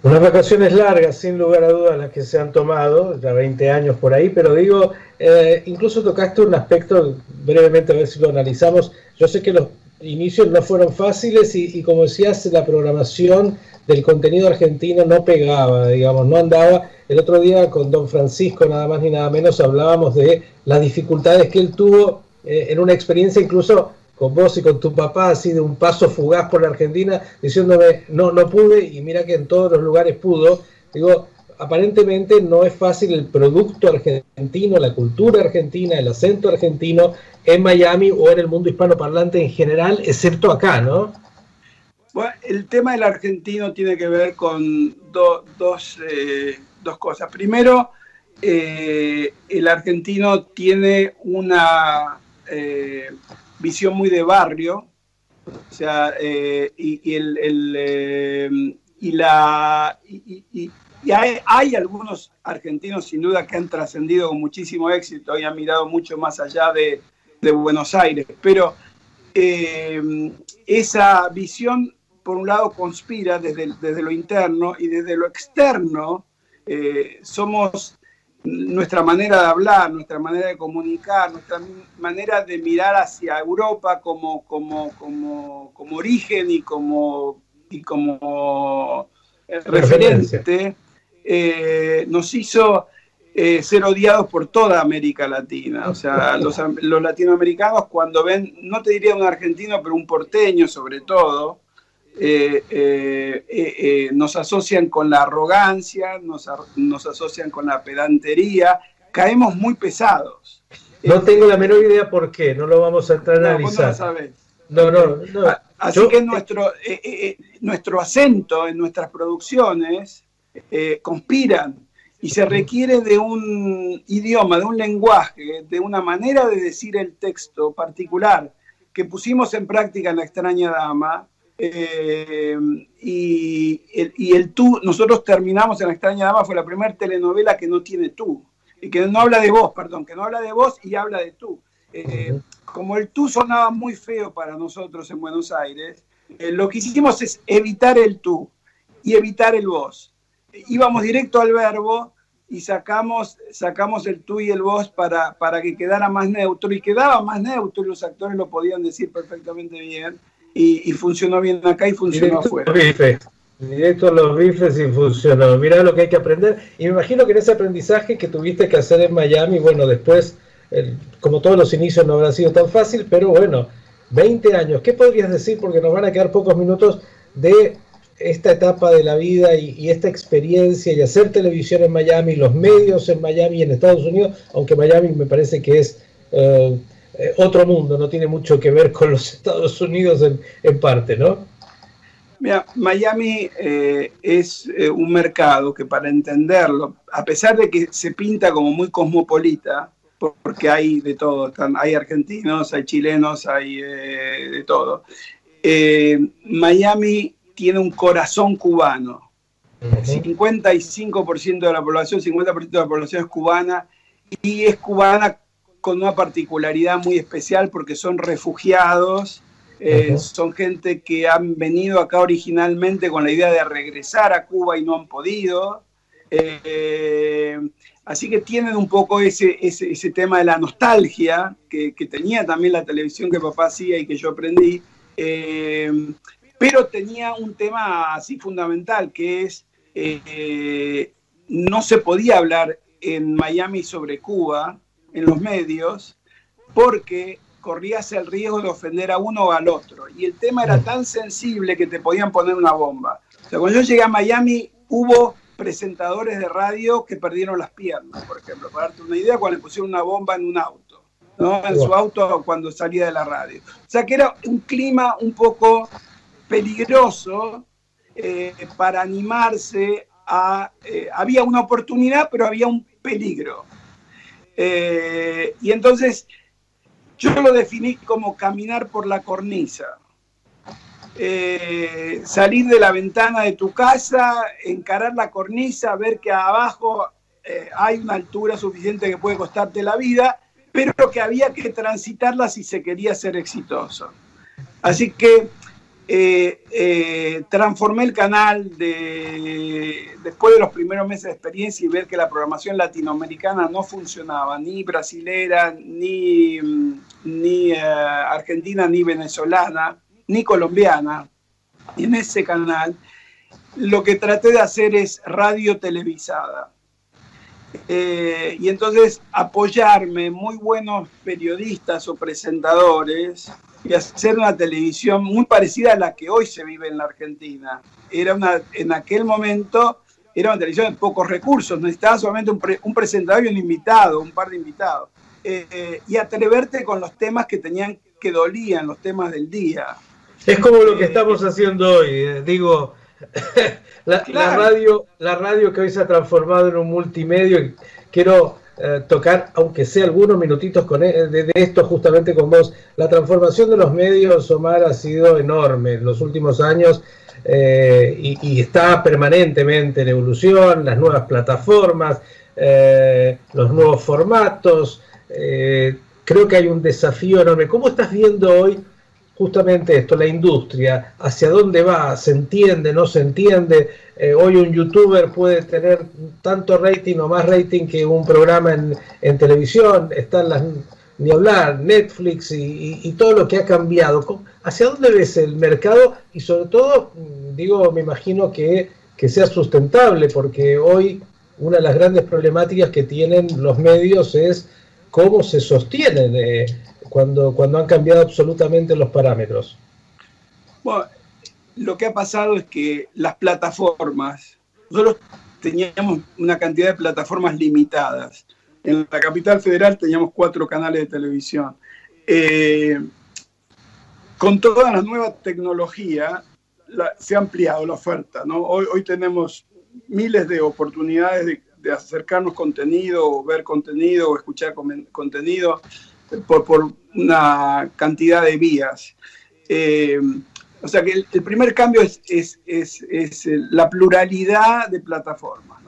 Unas vacaciones largas, sin lugar a dudas, las que se han tomado, ya 20 años por ahí, pero digo, eh, incluso tocaste un aspecto, brevemente a ver si lo analizamos. Yo sé que los inicios no fueron fáciles y, como decías, la programación del contenido argentino no pegaba, digamos, no andaba. El otro día con don Francisco, nada más ni nada menos, hablábamos de las dificultades que él tuvo eh, en una experiencia incluso con vos y con tu papá, así de un paso fugaz por la Argentina, diciéndome, no, no pude, y mira que en todos los lugares pudo. Digo, aparentemente no es fácil el producto argentino, la cultura argentina, el acento argentino en Miami o en el mundo hispanoparlante en general, excepto acá, ¿no? Bueno, el tema del argentino tiene que ver con dos, eh, dos, cosas. Primero, eh, el argentino tiene una eh, visión muy de barrio, o sea, eh, y, el, eh, y, la, y, hay, algunos argentinos sin duda que han trascendido con muchísimo éxito y han mirado mucho más allá de, Buenos Aires, pero eh, esa visión, por un lado, conspira desde, desde lo interno y desde lo externo, somos nuestra manera de hablar, nuestra manera de comunicar, nuestra manera de mirar hacia Europa como, como, como, como origen y como, y como referente, eh, nos hizo eh, ser odiados por toda América Latina. O sea, los, latinoamericanos cuando ven, no te diría un argentino, pero un porteño sobre todo, eh, nos asocian con la arrogancia, nos, nos, asocian con la pedantería, caemos muy pesados. No tengo la menor idea por qué, no lo vamos a entrar a analizar. No, no, no. Así que nuestro, nuestro acento en nuestras producciones eh, conspiran y se requiere de un idioma, de un lenguaje, de una manera de decir el texto particular que pusimos en práctica en La extraña dama. Eh, y, el, tú, nosotros terminamos en La extraña dama, fue la primera telenovela que no tiene tú, y que no habla de vos, perdón, que no habla de vos y habla de tú. Eh, como el tú sonaba muy feo para nosotros en Buenos Aires, lo que hicimos es evitar el tú y evitar el vos. Íbamos directo al verbo y sacamos, sacamos el tú y el vos para, para que quedara más neutro. Y quedaba más neutro y los actores lo podían decir perfectamente bien y, funcionó bien acá y funcionó afuera. Directo a los bifes y funcionó. Mirá lo que hay que aprender. Y me imagino que en ese aprendizaje que tuviste que hacer en Miami, bueno, después, como todos los inicios no habrá sido tan fácil, pero bueno, 20 años. ¿Qué podrías decir? Porque nos van a quedar pocos minutos de esta etapa de la vida y, esta experiencia y hacer televisión en Miami, los medios en Miami y en Estados Unidos, aunque Miami me parece que es eh, eh, otro mundo, no tiene mucho que ver con los Estados Unidos en, parte, ¿no? Mira, Miami eh, es un mercado que para entenderlo, a pesar de que se pinta como muy cosmopolita, porque hay de todo, hay argentinos, hay chilenos, hay de todo. Miami tiene un corazón cubano. 55% de la población, 50% de la población es cubana y es cubana con una particularidad muy especial porque son refugiados, eh, son gente que han venido acá originalmente con la idea de regresar a Cuba y no han podido. Eh, así que tienen un poco ese, ese, tema de la nostalgia que, tenía también la televisión que papá hacía y que yo aprendí. Eh, pero tenía un tema así fundamental, que es, no se podía hablar en Miami sobre Cuba, en los medios, porque corrías el riesgo de ofender a uno o al otro. Y el tema era tan sensible que te podían poner una bomba. O sea, cuando yo llegué a Miami hubo presentadores de radio que perdieron las piernas, por ejemplo, para darte una idea, cuando le pusieron una bomba en un auto, ¿no? en su auto cuando salía de la radio. O sea, que era un clima un poco peligroso eh, para animarse a... Eh, había una oportunidad, pero había un peligro. Eh, y entonces yo lo definí como caminar por la cornisa. salir de la ventana de tu casa, encarar la cornisa, ver que abajo hay una altura suficiente que puede costarte la vida, pero que había que transitarla si se quería ser exitoso. Así que eh, eh, transformé el canal de, después de los primeros meses de experiencia y ver que la programación latinoamericana no funcionaba, ni brasilera, ni, ni eh, argentina, ni venezolana, ni colombiana. En ese canal lo que traté de hacer es radio televisada. y entonces apoyarme muy buenos periodistas o presentadores y hacer una televisión muy parecida a la que hoy se vive en la Argentina. Era una, en aquel momento era una televisión de pocos recursos, necesitaba solamente un, presentador y un invitado, un par de invitados. Eh, eh, y atreverte con los temas que tenían que dolían, los temas del día. Es como lo que estamos haciendo hoy, eh, digo, la, la, radio, la radio que hoy se ha transformado en un multimedio, quiero eh, tocar, aunque sea algunos minutitos con, de, esto justamente con vos. La transformación de los medios, Omar, ha sido enorme en los últimos años. eh, y, está permanentemente en evolución, las nuevas plataformas, eh, los nuevos formatos. Creo que hay un desafío enorme. ¿Cómo estás viendo hoy justamente esto, la industria? ¿Hacia dónde va? ¿Se entiende? ¿No se entiende? hoy un youtuber puede tener tanto rating o más rating que un programa en, en televisión. Están las ni hablar, Netflix y, todo lo que ha cambiado. ¿Hacia dónde ves el mercado? Y sobre todo, mm, digo, me imagino que, sea sustentable, porque hoy una de las grandes problemáticas que tienen los medios es cómo se sostienen eh, cuando, cuando han cambiado absolutamente los parámetros. Bueno, lo que ha pasado es que las plataformas, nosotros teníamos una cantidad de plataformas limitadas en la capital federal teníamos cuatro canales de televisión. Eh, con toda la nueva tecnología se ha ampliado la oferta. ¿no? Hoy, tenemos miles de oportunidades de, acercarnos contenido, o ver contenido, o escuchar contenido por, una cantidad de vías. Eh, o sea que el, primer cambio es, es, la pluralidad de plataformas.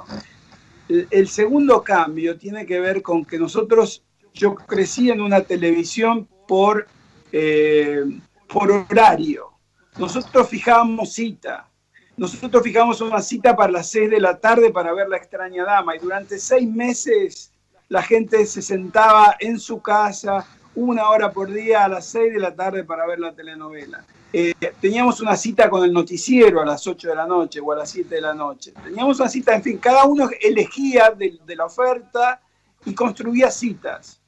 El segundo cambio tiene que ver con que nosotros, yo crecí en una televisión por, eh, por horario. Nosotros fijábamos cita. Nosotros fijamos una cita para las 6 de la tarde para ver La extraña dama y durante seis meses la gente se sentaba en su casa una hora por día a las 6 de la tarde para ver la telenovela. Eh, teníamos una cita con el noticiero a las 8 de la noche o a las 7 de la noche. Teníamos una cita, en fin, cada uno elegía de, la oferta y construía citas.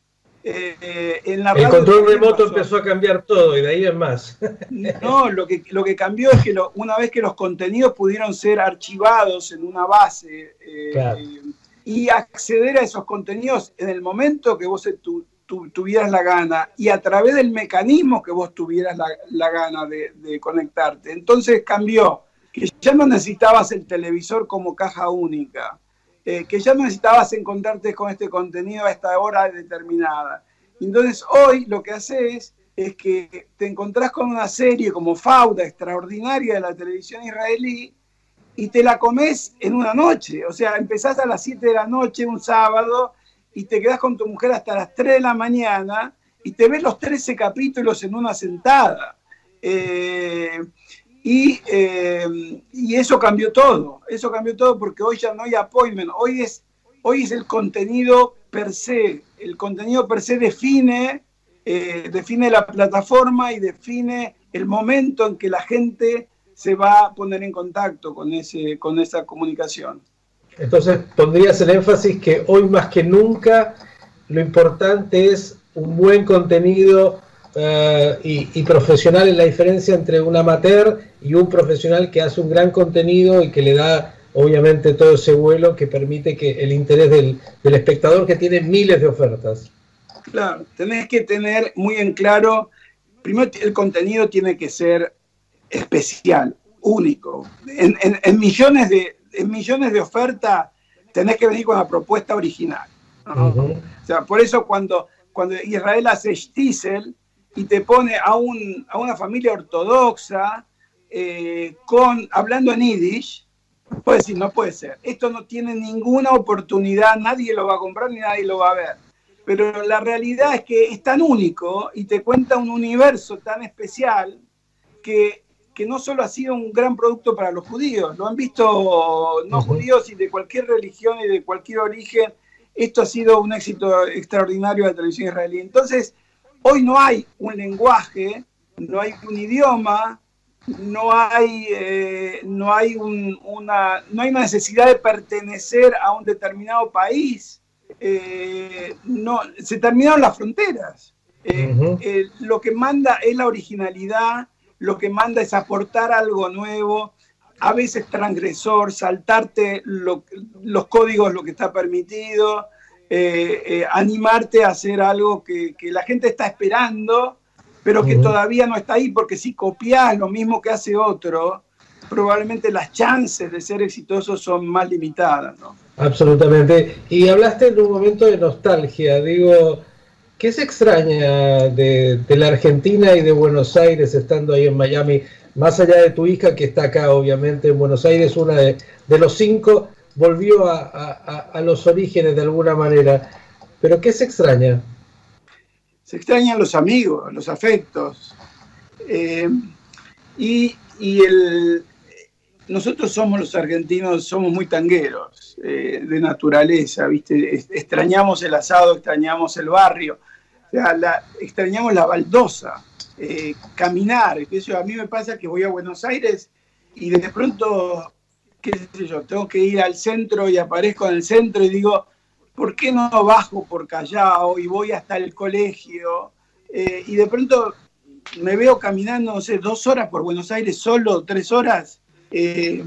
Eh, en la el control remoto empezó a cambiar todo y de ahí es más. No, lo que, lo que cambió es que una vez que los contenidos pudieron ser archivados en una base eh, y acceder a esos contenidos en el momento que vos tu, tuvieras la gana y a través del mecanismo que vos tuvieras la, gana de, conectarte. Entonces cambió, que ya no necesitabas el televisor como caja única, eh, que ya no necesitabas encontrarte con este contenido a esta hora determinada. Entonces hoy lo que haces es que te encontrás con una serie como Fauda, extraordinaria de la televisión israelí, y te la comes en una noche. O sea, empezás a las 7 de la noche un sábado y te quedas con tu mujer hasta las 3 de la mañana y te ves los 13 capítulos en una sentada. Eh, y, eh, y, eso cambió todo, eso cambió todo porque hoy ya no hay appointment, hoy es, hoy es el contenido per se, el contenido per se define, eh, define la plataforma y define el momento en que la gente se va a poner en contacto con, ese, con esa comunicación. Entonces pondrías el énfasis que hoy más que nunca lo importante es un buen contenido eh, y, profesional en la diferencia entre un amateur y un profesional que hace un gran contenido y que le da obviamente todo ese vuelo que permite que el interés del, del espectador que tiene miles de ofertas. Claro, tenés que tener muy en claro, primero el contenido tiene que ser especial, único. en millones de, en millones de ofertas tenés que venir con la propuesta original. O sea, por eso cuando, cuando Israel hace Stiesel y te pone a, un, a una familia ortodoxa eh, con, hablando en Yiddish, puede decir, no puede ser. Esto no tiene ninguna oportunidad, nadie lo va a comprar ni nadie lo va a ver. Pero la realidad es que es tan único y te cuenta un universo tan especial que que no solo ha sido un gran producto para los judíos, lo han visto no judíos y de cualquier religión y de cualquier origen, esto ha sido un éxito extraordinario de la televisión israelí. Entonces, hoy no hay un lenguaje, no hay un idioma, no hay, eh, no hay, una, no hay una necesidad de pertenecer a un determinado país. Eh, no, se terminaron las fronteras. Eh, lo que manda es la originalidad, lo que manda es aportar algo nuevo, a veces transgresor, saltarte los códigos, lo que está permitido, eh, eh, animarte a hacer algo que, la gente está esperando, pero que todavía no está ahí, porque si copias lo mismo que hace otro, probablemente las chances de ser exitosos son más limitadas. ¿no? Absolutamente. Y hablaste en un momento de nostalgia, digo, ¿Qué se extraña de, la Argentina y de Buenos Aires estando ahí en Miami? más allá de tu hija que está acá, obviamente, en Buenos Aires, una de, los cinco, volvió a, los orígenes de alguna manera. ¿Pero qué se extraña? Se extrañan los amigos, los afectos. Eh, y, nosotros somos los argentinos, somos muy tangueros eh, de naturaleza, ¿viste? Extrañamos el asado, extrañamos el barrio, o sea, extrañamos la baldosa, eh, caminar. A mí me pasa que voy a Buenos Aires y de pronto, qué sé yo, tengo que ir al centro y aparezco en el centro y digo, ¿por qué no bajo por Callao y voy hasta el colegio? Eh, y de pronto me veo caminando, no sé, dos horas por Buenos Aires solo, tres horas eh,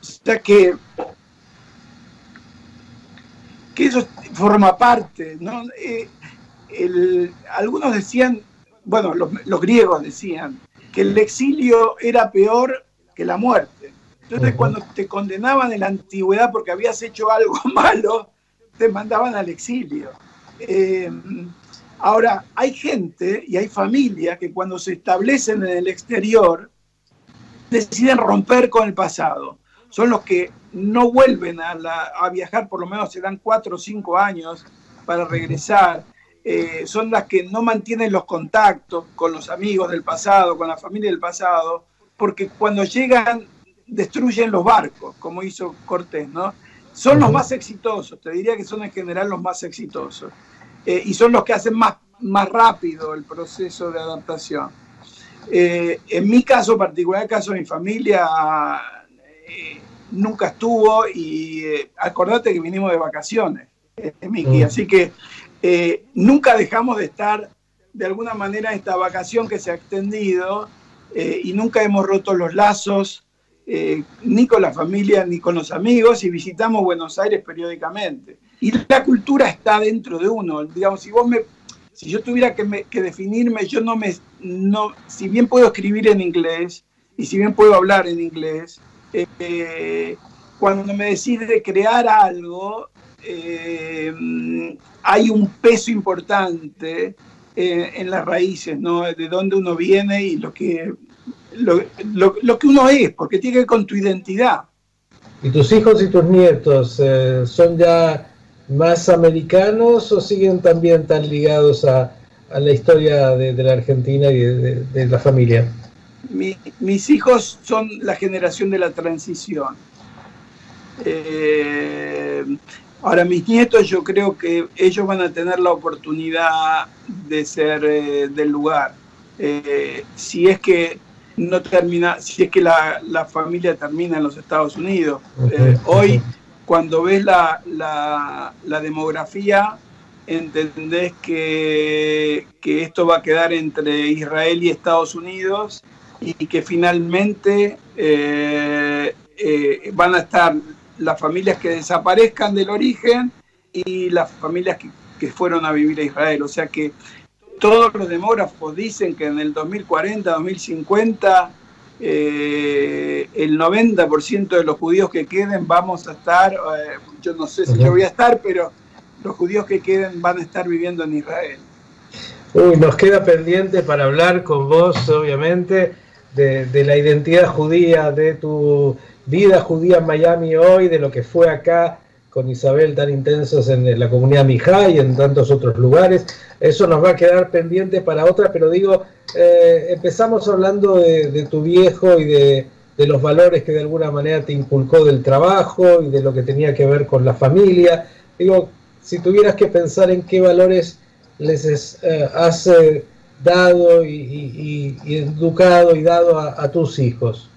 o sea que, que eso forma parte, ¿no? Eh, algunos decían, bueno, los, griegos decían que el exilio era peor que la muerte. Entonces, cuando te condenaban en la antigüedad porque habías hecho algo malo, te mandaban al exilio. Eh, ahora, hay gente y hay familias que cuando se establecen en el exterior, deciden romper con el pasado. Son los que no vuelven a, viajar, por lo menos se dan cuatro o cinco años para regresar. Eh, son las que no mantienen los contactos con los amigos del pasado, con la familia del pasado, porque cuando llegan destruyen los barcos, como hizo Cortés, ¿no? Son los más exitosos, te diría que son en general los más exitosos, eh, y son los que hacen más, más rápido el proceso de adaptación. Eh, en mi caso particular, el caso de mi familia, eh, nunca estuvo y acordate que vinimos de vacaciones, Miki, mm. así que nunca dejamos de estar de alguna manera en esta vacación que se ha extendido y nunca hemos roto los lazos ni con la familia ni con los amigos y visitamos Buenos Aires periódicamente. Y la cultura está dentro de uno. Digamos, si vos me si yo tuviera que, definirme, yo no me, no, si bien puedo escribir en inglés y si bien puedo hablar en inglés, eh, cuando me decide crear algo, eh, hay un peso importante eh, en las raíces, ¿no? De dónde uno viene y lo que, lo, que uno es, porque tiene que ver con tu identidad. ¿Y tus hijos y tus nietos son ya más americanos o siguen también tan ligados a, la historia de, la Argentina y de, la familia? mis hijos son la generación de la transición. Eh, ahora, mis nietos yo creo que ellos van a tener la oportunidad de ser eh, del lugar. Eh, si es que no termina, si es que la, familia termina en los Estados Unidos. hoy cuando ves la, la, demografía, entendés que, que, esto va a quedar entre Israel y Estados Unidos y que finalmente eh, eh, van a estar las familias que desaparezcan del origen y las familias que, que fueron a vivir a Israel. O sea que todos los demógrafos dicen que en el 2040, 2050, eh, el 90% de los judíos que queden vamos a estar, eh, yo no sé si yo voy a estar, pero los judíos que queden van a estar viviendo en Israel. Uy, nos queda pendiente para hablar con vos, obviamente, de, la identidad judía, de tu vida judía en Miami hoy, de lo que fue acá con Isabel tan intensos en la comunidad Mijá y en tantos otros lugares. Eso nos va a quedar pendiente para otra, pero digo, eh, empezamos hablando de, tu viejo y de, los valores que de alguna manera te inculcó del trabajo y de lo que tenía que ver con la familia. Digo, si tuvieras que pensar en qué valores les eh, has eh, dado y, educado y dado a, tus hijos.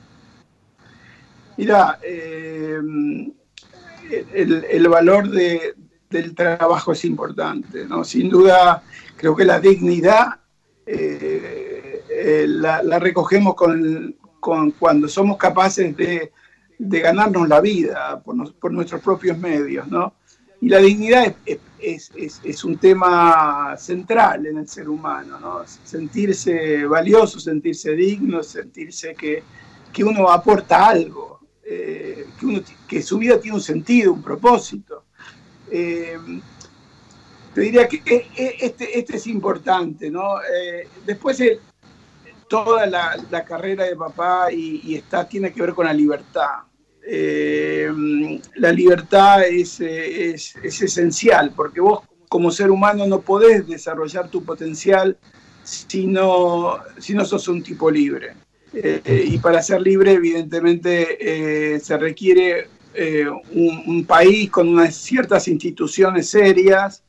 Mira, el, el, valor de, del trabajo es importante, ¿no? Sin duda, creo que la dignidad eh, eh, la, recogemos con, cuando somos capaces de, ganarnos la vida por, nuestros propios medios, ¿no? Y la dignidad es, un tema central en el ser humano, ¿no? Sentirse valioso, sentirse digno, sentirse que, uno aporta algo, eh, que, su vida tiene un sentido, un propósito. Te diría que eh, eh, este, este es importante, ¿no? Eh, después toda la, carrera de papá y, está, tiene que ver con la libertad. Eh, la libertad es, es, esencial porque vos como ser humano no podés desarrollar tu potencial si no, si no sos un tipo libre. Eh, y para ser libre, evidentemente, eh, se requiere un, un, país con unas ciertas instituciones serias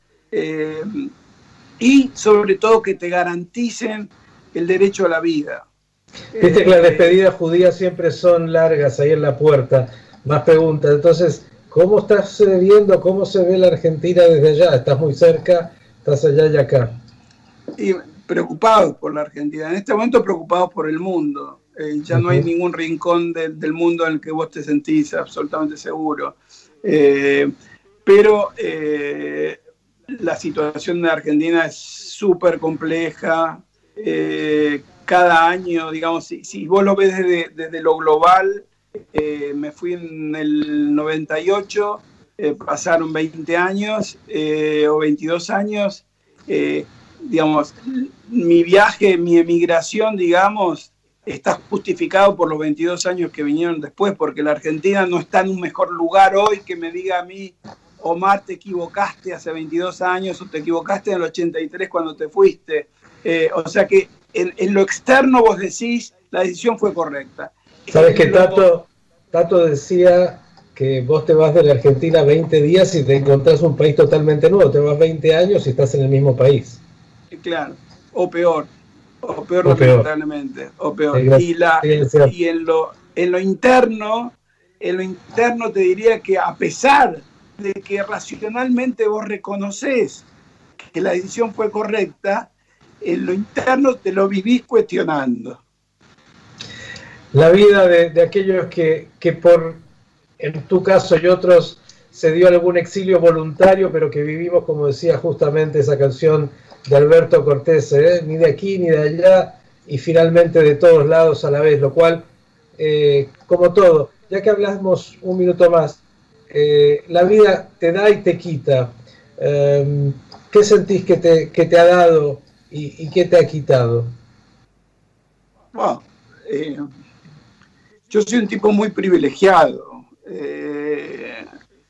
y sobre todo que te garanticen el derecho a la vida. Viste que las eh, despedidas judías siempre son largas ahí en la puerta. Más preguntas. Entonces, ¿cómo estás viendo, cómo se ve la Argentina desde allá? ¿Estás muy cerca? ¿Estás allá y acá? Y preocupados por la Argentina. En este momento preocupados por el mundo. Eh, ya no hay ningún rincón del mundo en el que vos te sentís absolutamente seguro. Eh, pero la situación de Argentina es súper compleja. Eh, cada año, digamos, si, vos lo ves desde, lo global, eh, me fui en el 98, eh, pasaron 20 años o 22 años, digamos, mi viaje, mi emigración, digamos, está justificado por los 22 años que vinieron después, porque la Argentina no está en un mejor lugar hoy que me diga a mí, Omar, te equivocaste hace 22 años o te equivocaste en el 83 cuando te fuiste. Eh, o sea que en, lo externo vos decís, la decisión fue correcta. Sabes que Tato, Tato decía que vos te vas de la Argentina 20 días y te encontrás un país totalmente nuevo, te vas 20 años y estás en el mismo país. Claro, o peor, o peor, lamentablemente, o peor. y, la, y en, lo, en lo interno, en lo interno te diría que a pesar de que racionalmente vos reconoces que la decisión fue correcta, en lo interno te lo vivís cuestionando. La vida de, aquellos que, por, en tu caso y otros, se dio algún exilio voluntario, pero que vivimos, como decía justamente esa canción de Alberto Cortés, ¿eh? ni de aquí ni de allá, y finalmente de todos lados a la vez, lo cual, eh, como todo, ya que hablamos un minuto más, eh, la vida te da y te quita. ¿Qué sentís que te, que te ha dado ¿Y, qué te ha quitado? Eh, yo soy un tipo muy privilegiado.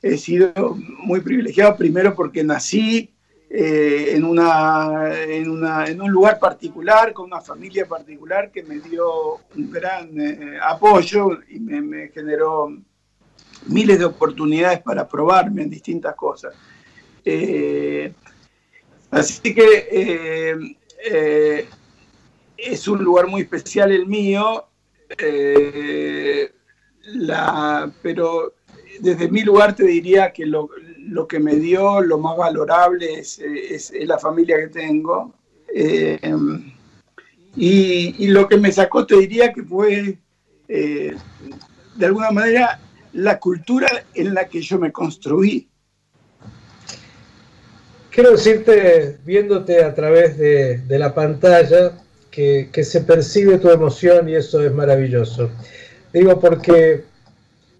He sido muy privilegiado primero porque nací eh, en, una, en, una, en, un lugar particular, con una familia particular que me dio un gran apoyo y me, generó miles de oportunidades para probarme en distintas cosas. Así que eh, eh, es un lugar muy especial el mío, eh, pero desde mi lugar te diría que lo, que me dio, lo más valorable es, la familia que tengo. Y, y, lo que me sacó te diría que fue, de alguna manera, la cultura en la que yo me construí quiero decirte, viéndote a través de, la pantalla, que, se percibe tu emoción y eso es maravilloso. Digo porque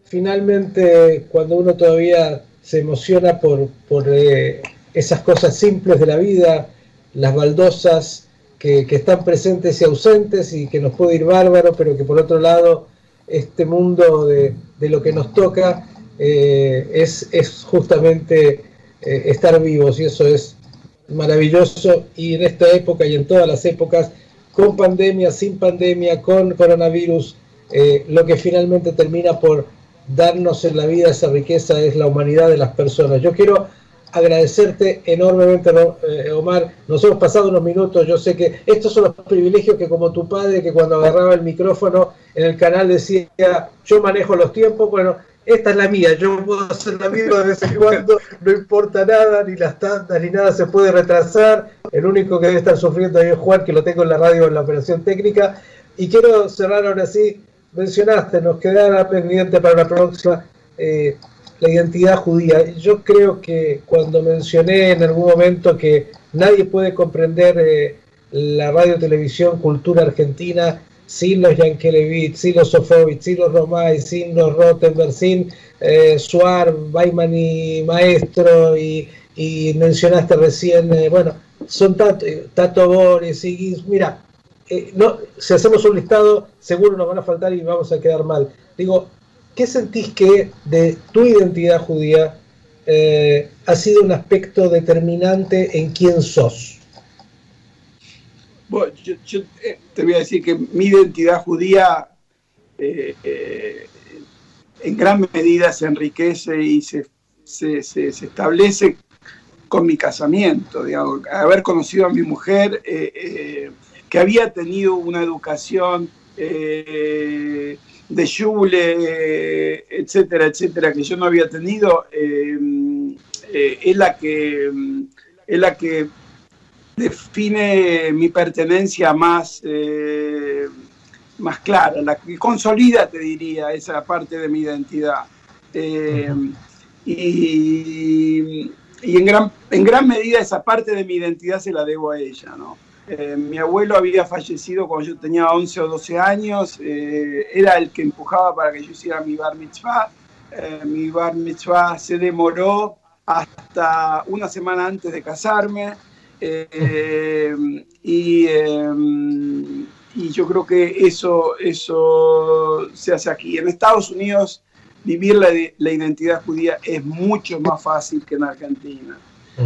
finalmente cuando uno todavía se emociona por, eh, esas cosas simples de la vida, las baldosas que, están presentes y ausentes y que nos puede ir bárbaro, pero que por otro lado este mundo de, lo que nos toca eh, es, es justamente eh, estar vivos. Y eso es maravilloso. Y en esta época y en todas las épocas, con pandemia, sin pandemia, con coronavirus, lo que finalmente termina por darnos en la vida esa riqueza es la humanidad de las personas. Yo quiero agradecerte enormemente, eh, Omar. Nos hemos pasado unos minutos. Yo sé que estos son los privilegios que como tu padre, que cuando agarraba el micrófono en el canal decía, yo manejo los tiempos, bueno, esta es la mía, yo puedo hacer la mía de vez en cuando, no importa nada, ni las tantas, ni nada se puede retrasar. El único que debe estar sufriendo ahí es Juan, que lo tengo en la radio en la operación técnica. Y quiero cerrar ahora sí, mencionaste, nos quedará pendiente para la próxima eh, la identidad judía. Yo creo que cuando mencioné en algún momento que nadie puede comprender eh, la radio, televisión, cultura argentina, sin los Yankelevich, sin los Sofovich, sin los Romay, sin los Rottenberg, sin eh, Suar, y Maestro, y, mencionaste recién, eh, bueno, son Tato, Tato Boris, y mira, eh, no, si hacemos un listado, seguro nos van a faltar y vamos a quedar mal. Digo, ¿qué sentís que de tu identidad judía eh, ha sido un aspecto determinante en quién sos? Bueno, yo, eh, te voy a decir que mi identidad judía en gran medida se enriquece y se, establece con mi casamiento, haber conocido a mi mujer que había tenido una educación eh, de Schule, etcétera, etcétera, que yo no había tenido, eh, eh, es, la que, es la que define mi pertenencia más, más clara, la que consolida, te diría, esa parte de mi identidad. y, y en, gran, en gran medida esa parte de mi identidad se la debo a ella, ¿no? Eh, mi abuelo había fallecido cuando yo tenía 11 o 12 años, eh, era el que empujaba para que yo hiciera mi bar mitzvah. Eh, mi bar mitzvah se demoró hasta una semana antes de casarme y, y, yo creo que eso, eso se hace aquí. En Estados Unidos vivir la, la identidad judía es mucho más fácil que en Argentina.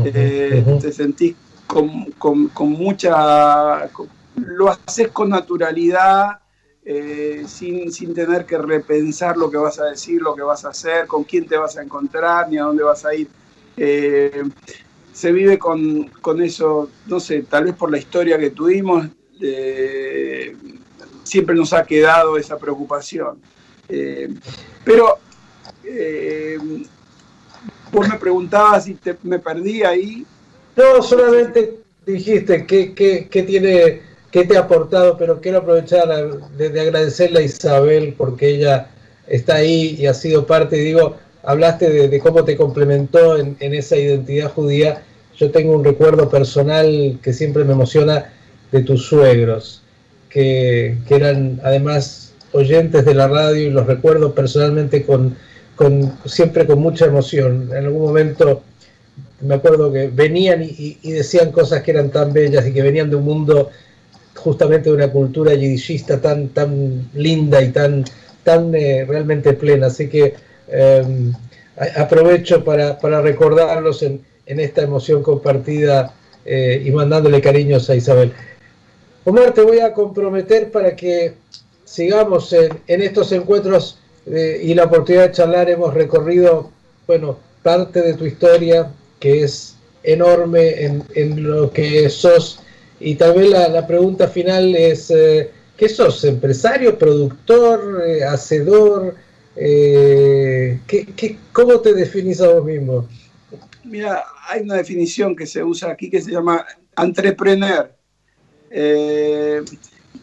Te sentís con, mucha... lo haces con naturalidad, eh, sin, tener que repensar lo que vas a decir, lo que vas a hacer, con quién te vas a encontrar, ni a dónde vas a ir. Eh, se vive con, eso, no sé, tal vez por la historia que tuvimos, eh, siempre nos ha quedado esa preocupación. pero vos me preguntabas si me perdí ahí, no, solamente dijiste qué tiene, te ha aportado, pero quiero aprovechar de, agradecerle a Isabel porque ella está ahí y ha sido parte, digo, hablaste de, cómo te complementó en, esa identidad judía. Yo tengo un recuerdo personal que siempre me emociona de tus suegros, que, eran además oyentes de la radio y los recuerdo personalmente con, con siempre con mucha emoción. En algún momento me acuerdo que venían y, decían cosas que eran tan bellas y que venían de un mundo justamente de una cultura yidishista tan, tan linda y tan, tan eh, realmente plena. Así que em, aprovecho para, recordarlos en, esta emoción compartida eh, y mandándole cariños a Isabel. Omar, te voy a comprometer para que sigamos en, estos encuentros eh, y la oportunidad de charlar. Hemos recorrido, bueno, parte de tu historia, que es enorme en, lo que sos. Y también la, la pregunta final es, eh, ¿qué sos? ¿Empresario, productor, eh, hacedor? Eh, ¿qué, cómo te definís a vos mismo? Mira, hay una definición que se usa aquí que se llama entrepreneur.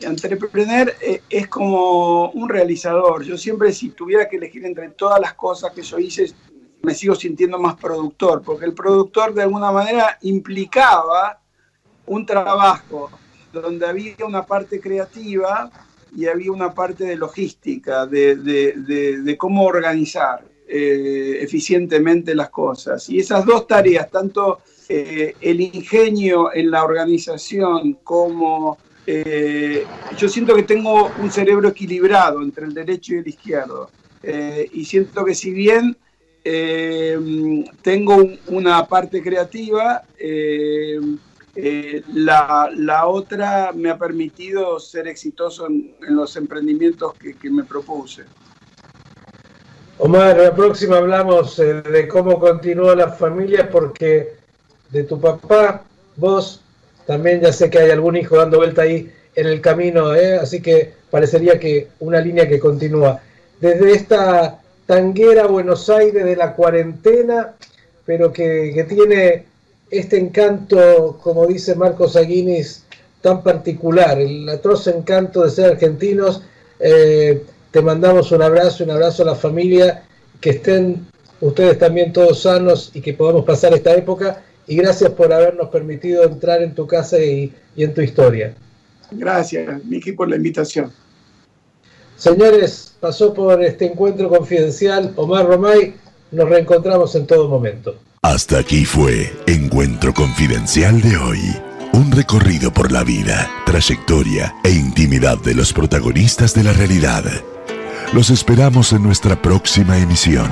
entrepreneur es como un realizador. Yo siempre, si tuviera que elegir entre todas las cosas que yo hice, me sigo sintiendo más productor, porque el productor de alguna manera implicaba un trabajo donde había una parte creativa y había una parte de logística, de, cómo organizar eh, eficientemente las cosas. Y esas dos tareas, tanto eh, el ingenio en la organización como... Eh, yo siento que tengo un cerebro equilibrado entre el derecho y el izquierdo. y siento que si bien eh, tengo una parte creativa, eh, eh, la, otra me ha permitido ser exitoso en, los emprendimientos que, me propuse. Omar, la próxima hablamos de cómo continúa la familia, porque de tu papá, vos también ya sé que hay algún hijo dando vuelta ahí en el camino, así que parecería que una línea que continúa. Desde esta tanguera Buenos Aires de la cuarentena, pero que, tiene este encanto, como dice Marcos Aguinis, tan particular, el atroz encanto de ser argentinos. Eh, te mandamos un abrazo, un abrazo a la familia, que estén ustedes también todos sanos y que podamos pasar esta época. Y gracias por habernos permitido entrar en tu casa y, y en tu historia. Gracias, Miki, por la invitación. Señores, pasó por este encuentro confidencial Omar Romay. Nos reencontramos en todo momento. Hasta aquí fue Encuentro Confidencial de hoy Un recorrido por la vida, trayectoria e intimidad de los protagonistas de la realidad. Los esperamos en nuestra próxima emisión.